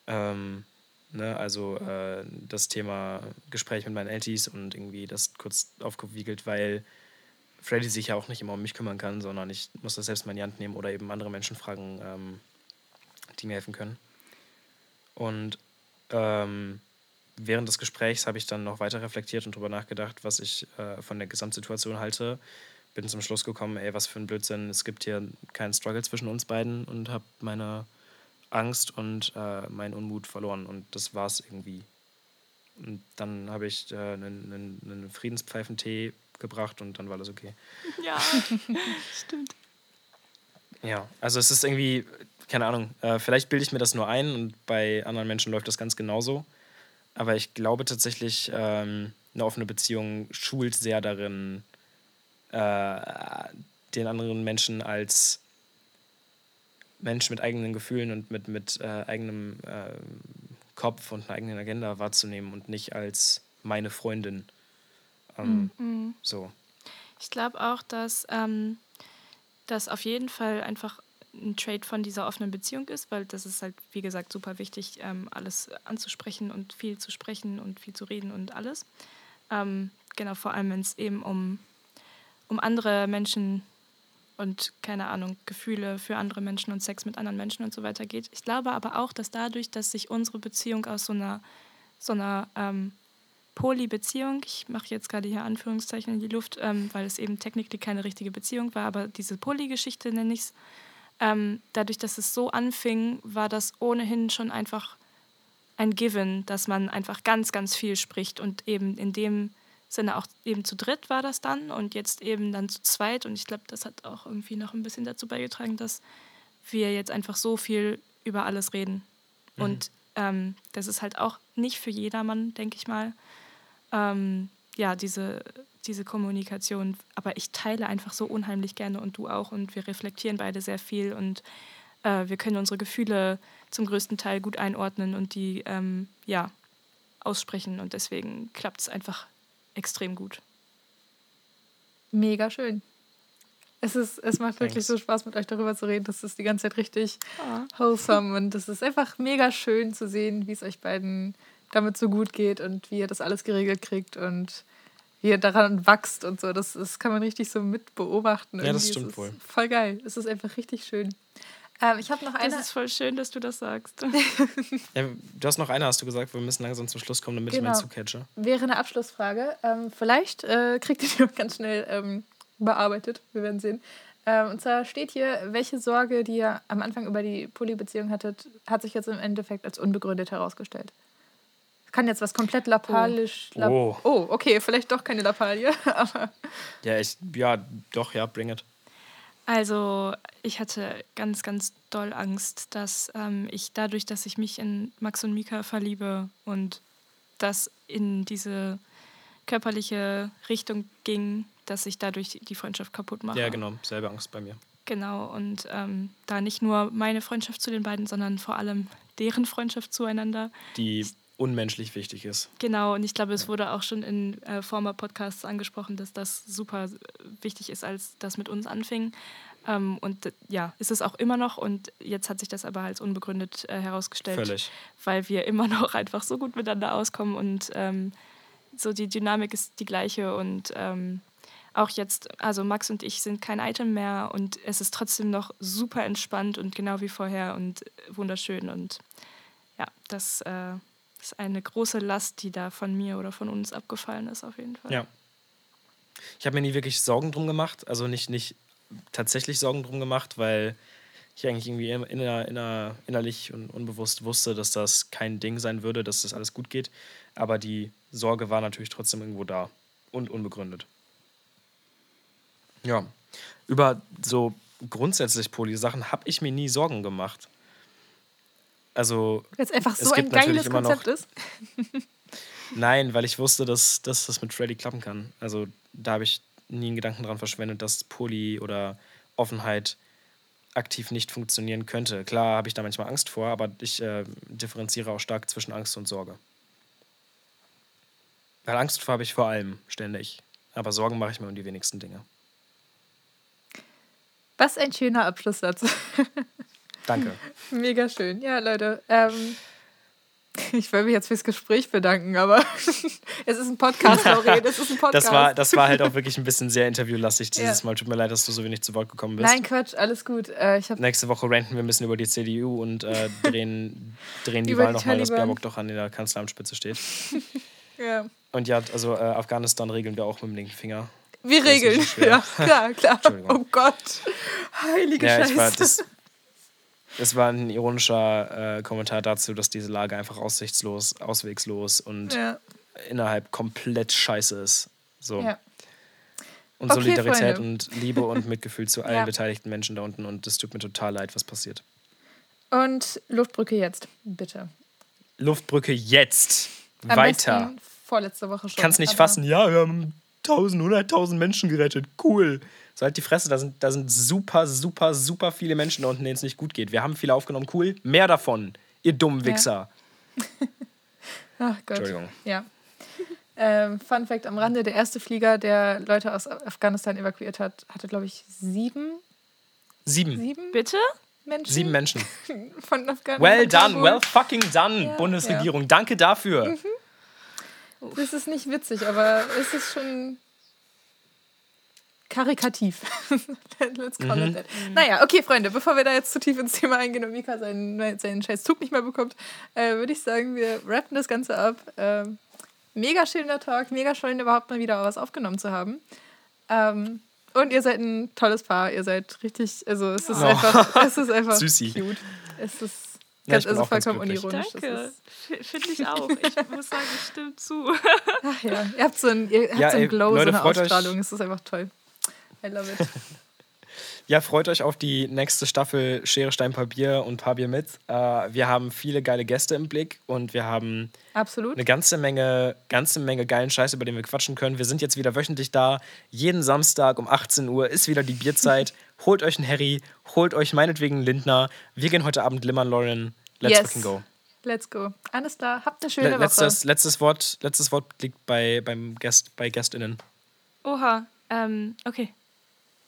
Ähm, ne, also äh, das Thema Gespräch mit meinen Eltis und irgendwie das kurz aufgewiegelt, weil Freddy sich ja auch nicht immer um mich kümmern kann, sondern ich muss das selbst mal in die Hand nehmen oder eben andere Menschen fragen, ähm, die mir helfen können. Und ähm, während des Gesprächs habe ich dann noch weiter reflektiert und darüber nachgedacht, was ich äh, von der Gesamtsituation halte. Bin zum Schluss gekommen, ey, was für ein Blödsinn, es gibt hier keinen Struggle zwischen uns beiden und habe meine Angst und äh, meinen Unmut verloren und das war es irgendwie. Und dann habe ich äh, einen, einen, einen Friedenspfeifentee gebracht und dann war alles okay. Ja, stimmt. Ja, also es ist irgendwie, keine Ahnung, äh, vielleicht bilde ich mir das nur ein und bei anderen Menschen läuft das ganz genauso. Aber ich glaube tatsächlich, ähm, eine offene Beziehung schult sehr darin, äh, den anderen Menschen als Mensch mit eigenen Gefühlen und mit, mit äh, eigenem äh, Kopf und einer eigenen Agenda wahrzunehmen und nicht als meine Freundin. Ähm, mhm. So. Ich glaube auch, dass ähm, das auf jeden Fall einfach ein Trade von dieser offenen Beziehung ist, weil das ist halt, wie gesagt, super wichtig, ähm, alles anzusprechen und viel zu sprechen und viel zu reden und alles. Ähm, genau, vor allem wenn es eben um, um andere Menschen und keine Ahnung, Gefühle für andere Menschen und Sex mit anderen Menschen und so weiter geht. Ich glaube aber auch, dass dadurch, dass sich unsere Beziehung aus so einer, so einer ähm, Poly-Beziehung, ich mache jetzt gerade hier Anführungszeichen in die Luft, ähm, weil es eben technisch keine richtige Beziehung war, aber diese Poly-Geschichte nenne ich es. Ähm, dadurch, dass es so anfing, war das ohnehin schon einfach ein Given, dass man einfach ganz, ganz viel spricht und eben in dem Sinne auch eben zu dritt war das dann und jetzt eben dann zu zweit und ich glaube, das hat auch irgendwie noch ein bisschen dazu beigetragen, dass wir jetzt einfach so viel über alles reden. Mhm. Und ähm, das ist halt auch nicht für jedermann, denke ich mal, ähm, ja, diese, diese Kommunikation. Aber ich teile einfach so unheimlich gerne und du auch. Und wir reflektieren beide sehr viel und äh, wir können unsere Gefühle zum größten Teil gut einordnen und die ähm, ja, aussprechen. Und deswegen klappt es einfach extrem gut. mega schön. Es, ist, es macht wirklich Thanks. so Spaß, mit euch darüber zu reden. Das ist die ganze Zeit richtig oh. wholesome und es ist einfach mega schön zu sehen, wie es euch beiden damit so gut geht und wie ihr das alles geregelt kriegt und wie ihr daran wächst und so. Das, das kann man richtig so mit beobachten. Ja, das stimmt wohl. Voll geil. Es ist einfach richtig schön. Ähm, ich habe noch eine. Das ist voll schön, dass du das sagst. ja, du hast noch eine, hast du gesagt. Wir müssen langsam zum Schluss kommen, damit genau. ich meinen Zug catche. Wäre eine Abschlussfrage. Ähm, vielleicht äh, kriegt ihr die auch ganz schnell ähm, bearbeitet. Wir werden sehen. Ähm, und zwar steht hier, welche Sorge, die ihr am Anfang über die Polybeziehung hattet, hat sich jetzt im Endeffekt als unbegründet herausgestellt. Kann jetzt was komplett lappalisch. Oh. Lapp oh. oh, okay, vielleicht doch keine Lappalie. ja, ich, ja, doch, ja, bring it. Also, ich hatte ganz, ganz doll Angst, dass ähm, ich dadurch, dass ich mich in Max und Mika verliebe und das in diese körperliche Richtung ging, dass ich dadurch die Freundschaft kaputt mache. Ja, genau, selbe Angst bei mir. Genau, und ähm, da nicht nur meine Freundschaft zu den beiden, sondern vor allem deren Freundschaft zueinander. Die unmenschlich wichtig ist. Genau, und ich glaube, es wurde auch schon in äh, former Podcasts angesprochen, dass das super wichtig ist, als das mit uns anfing. Ähm, und ja, ist es auch immer noch. Und jetzt hat sich das aber als unbegründet äh, herausgestellt, Völlig. weil wir immer noch einfach so gut miteinander auskommen und ähm, so die Dynamik ist die gleiche und ähm, auch jetzt, also Max und ich sind kein Item mehr und es ist trotzdem noch super entspannt und genau wie vorher und wunderschön und ja, das äh, ist eine große Last, die da von mir oder von uns abgefallen ist, auf jeden Fall. Ja. Ich habe mir nie wirklich Sorgen drum gemacht, also nicht, nicht tatsächlich Sorgen drum gemacht, weil ich eigentlich irgendwie inner, inner, innerlich und unbewusst wusste, dass das kein Ding sein würde, dass das alles gut geht. Aber die Sorge war natürlich trotzdem irgendwo da und unbegründet. Ja, über so grundsätzlich Poly-Sachen habe ich mir nie Sorgen gemacht. Also. Jetzt einfach so ein geiles Konzept ist. Nein, weil ich wusste, dass, dass das mit Freddy klappen kann. Also da habe ich nie einen Gedanken daran verschwendet, dass Poly oder Offenheit aktiv nicht funktionieren könnte. Klar habe ich da manchmal Angst vor, aber ich äh, differenziere auch stark zwischen Angst und Sorge. Weil Angst vor habe ich vor allem ständig. Aber Sorgen mache ich mir um die wenigsten Dinge. Was ein schöner Abschlusssatz. Danke. Mega schön. Ja, Leute. Ähm, ich will mich jetzt fürs Gespräch bedanken, aber es ist ein Podcast, Lauren. Es ist ein Podcast. Das war, das war halt auch wirklich ein bisschen sehr interviewlastig dieses ja. Mal. Tut mir leid, dass du so wenig zu Wort gekommen bist. Nein, Quatsch, alles gut. Äh, Nächste Woche ranten wir ein bisschen über die CDU und äh, drehen, drehen die Wahl nochmal, dass Baerbock doch an der Kanzleramtspitze steht. ja. Und ja, also äh, Afghanistan regeln wir auch mit dem linken Finger. Wir regeln, ja, klar, klar. Oh Gott, heilige ja, Scheiße. War, das, es war ein ironischer äh, Kommentar dazu, dass diese Lage einfach aussichtslos, auswegslos und ja. innerhalb komplett scheiße ist. So. Ja. Und okay, Solidarität Freunde. und Liebe und Mitgefühl zu allen ja. beteiligten Menschen da unten. Und es tut mir total leid, was passiert. Und Luftbrücke jetzt, bitte. Luftbrücke jetzt. Am Weiter. Vorletzte Woche schon. Kannst nicht fassen, ja, wir haben 1000, 100.000 Menschen gerettet. Cool. So halt die Fresse, da sind, da sind super, super, super viele Menschen da unten, denen es nicht gut geht. Wir haben viele aufgenommen, cool. Mehr davon, ihr dummen Wichser. Ja. Ach Gott. Entschuldigung. Ja. Ähm, Fun Fact am Rande: Der erste Flieger, der Leute aus Afghanistan evakuiert hat, hatte, glaube ich, sieben. Sieben. Sieben? Bitte? Menschen. Sieben Menschen. Von Afghanistan. Well done, well fucking done, ja, Bundesregierung. Ja. Danke dafür. Mhm. Das ist nicht witzig, aber es ist schon karikativ. Let's call mhm. it that. Naja, okay, Freunde, bevor wir da jetzt zu tief ins Thema eingehen und Mika seinen, seinen scheiß Zug nicht mehr bekommt, äh, würde ich sagen, wir rappen das Ganze ab. Ähm, mega schöner Talk, mega schön, überhaupt mal wieder was aufgenommen zu haben. Ähm, und ihr seid ein tolles Paar, ihr seid richtig, also es ist oh. einfach, es ist einfach Süßi. cute. Es ist Ganz, ja, also vollkommen unironisch. Danke. Finde ich auch. Ich muss sagen, ich stimme zu. Ach ja, ihr habt so ein, ihr habt ja, so ein Glow, Leute, so eine Ausstrahlung. Es ist einfach toll. I love it. Ja, freut euch auf die nächste Staffel Schere, Stein, Papier und Papier mit. Äh, wir haben viele geile Gäste im Blick und wir haben Absolut. eine ganze Menge, ganze Menge geilen Scheiß, über den wir quatschen können. Wir sind jetzt wieder wöchentlich da. Jeden Samstag um 18 Uhr ist wieder die Bierzeit. holt euch einen Harry, holt euch meinetwegen einen Lindner. Wir gehen heute Abend limmern, Lauren. Let's yes. fucking go. Let's go. Alles klar. Habt eine schöne Le letztes, Woche. Letztes Wort, letztes Wort liegt bei, beim Gast, bei GästInnen. Oha. Ähm, okay.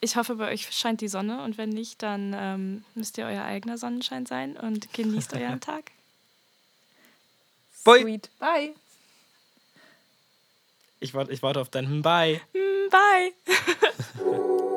Ich hoffe, bei euch scheint die Sonne und wenn nicht, dann ähm, müsst ihr euer eigener Sonnenschein sein und genießt euren Tag. Bye. Sweet. Bye. Ich warte, ich warte auf dein Bye. Bye.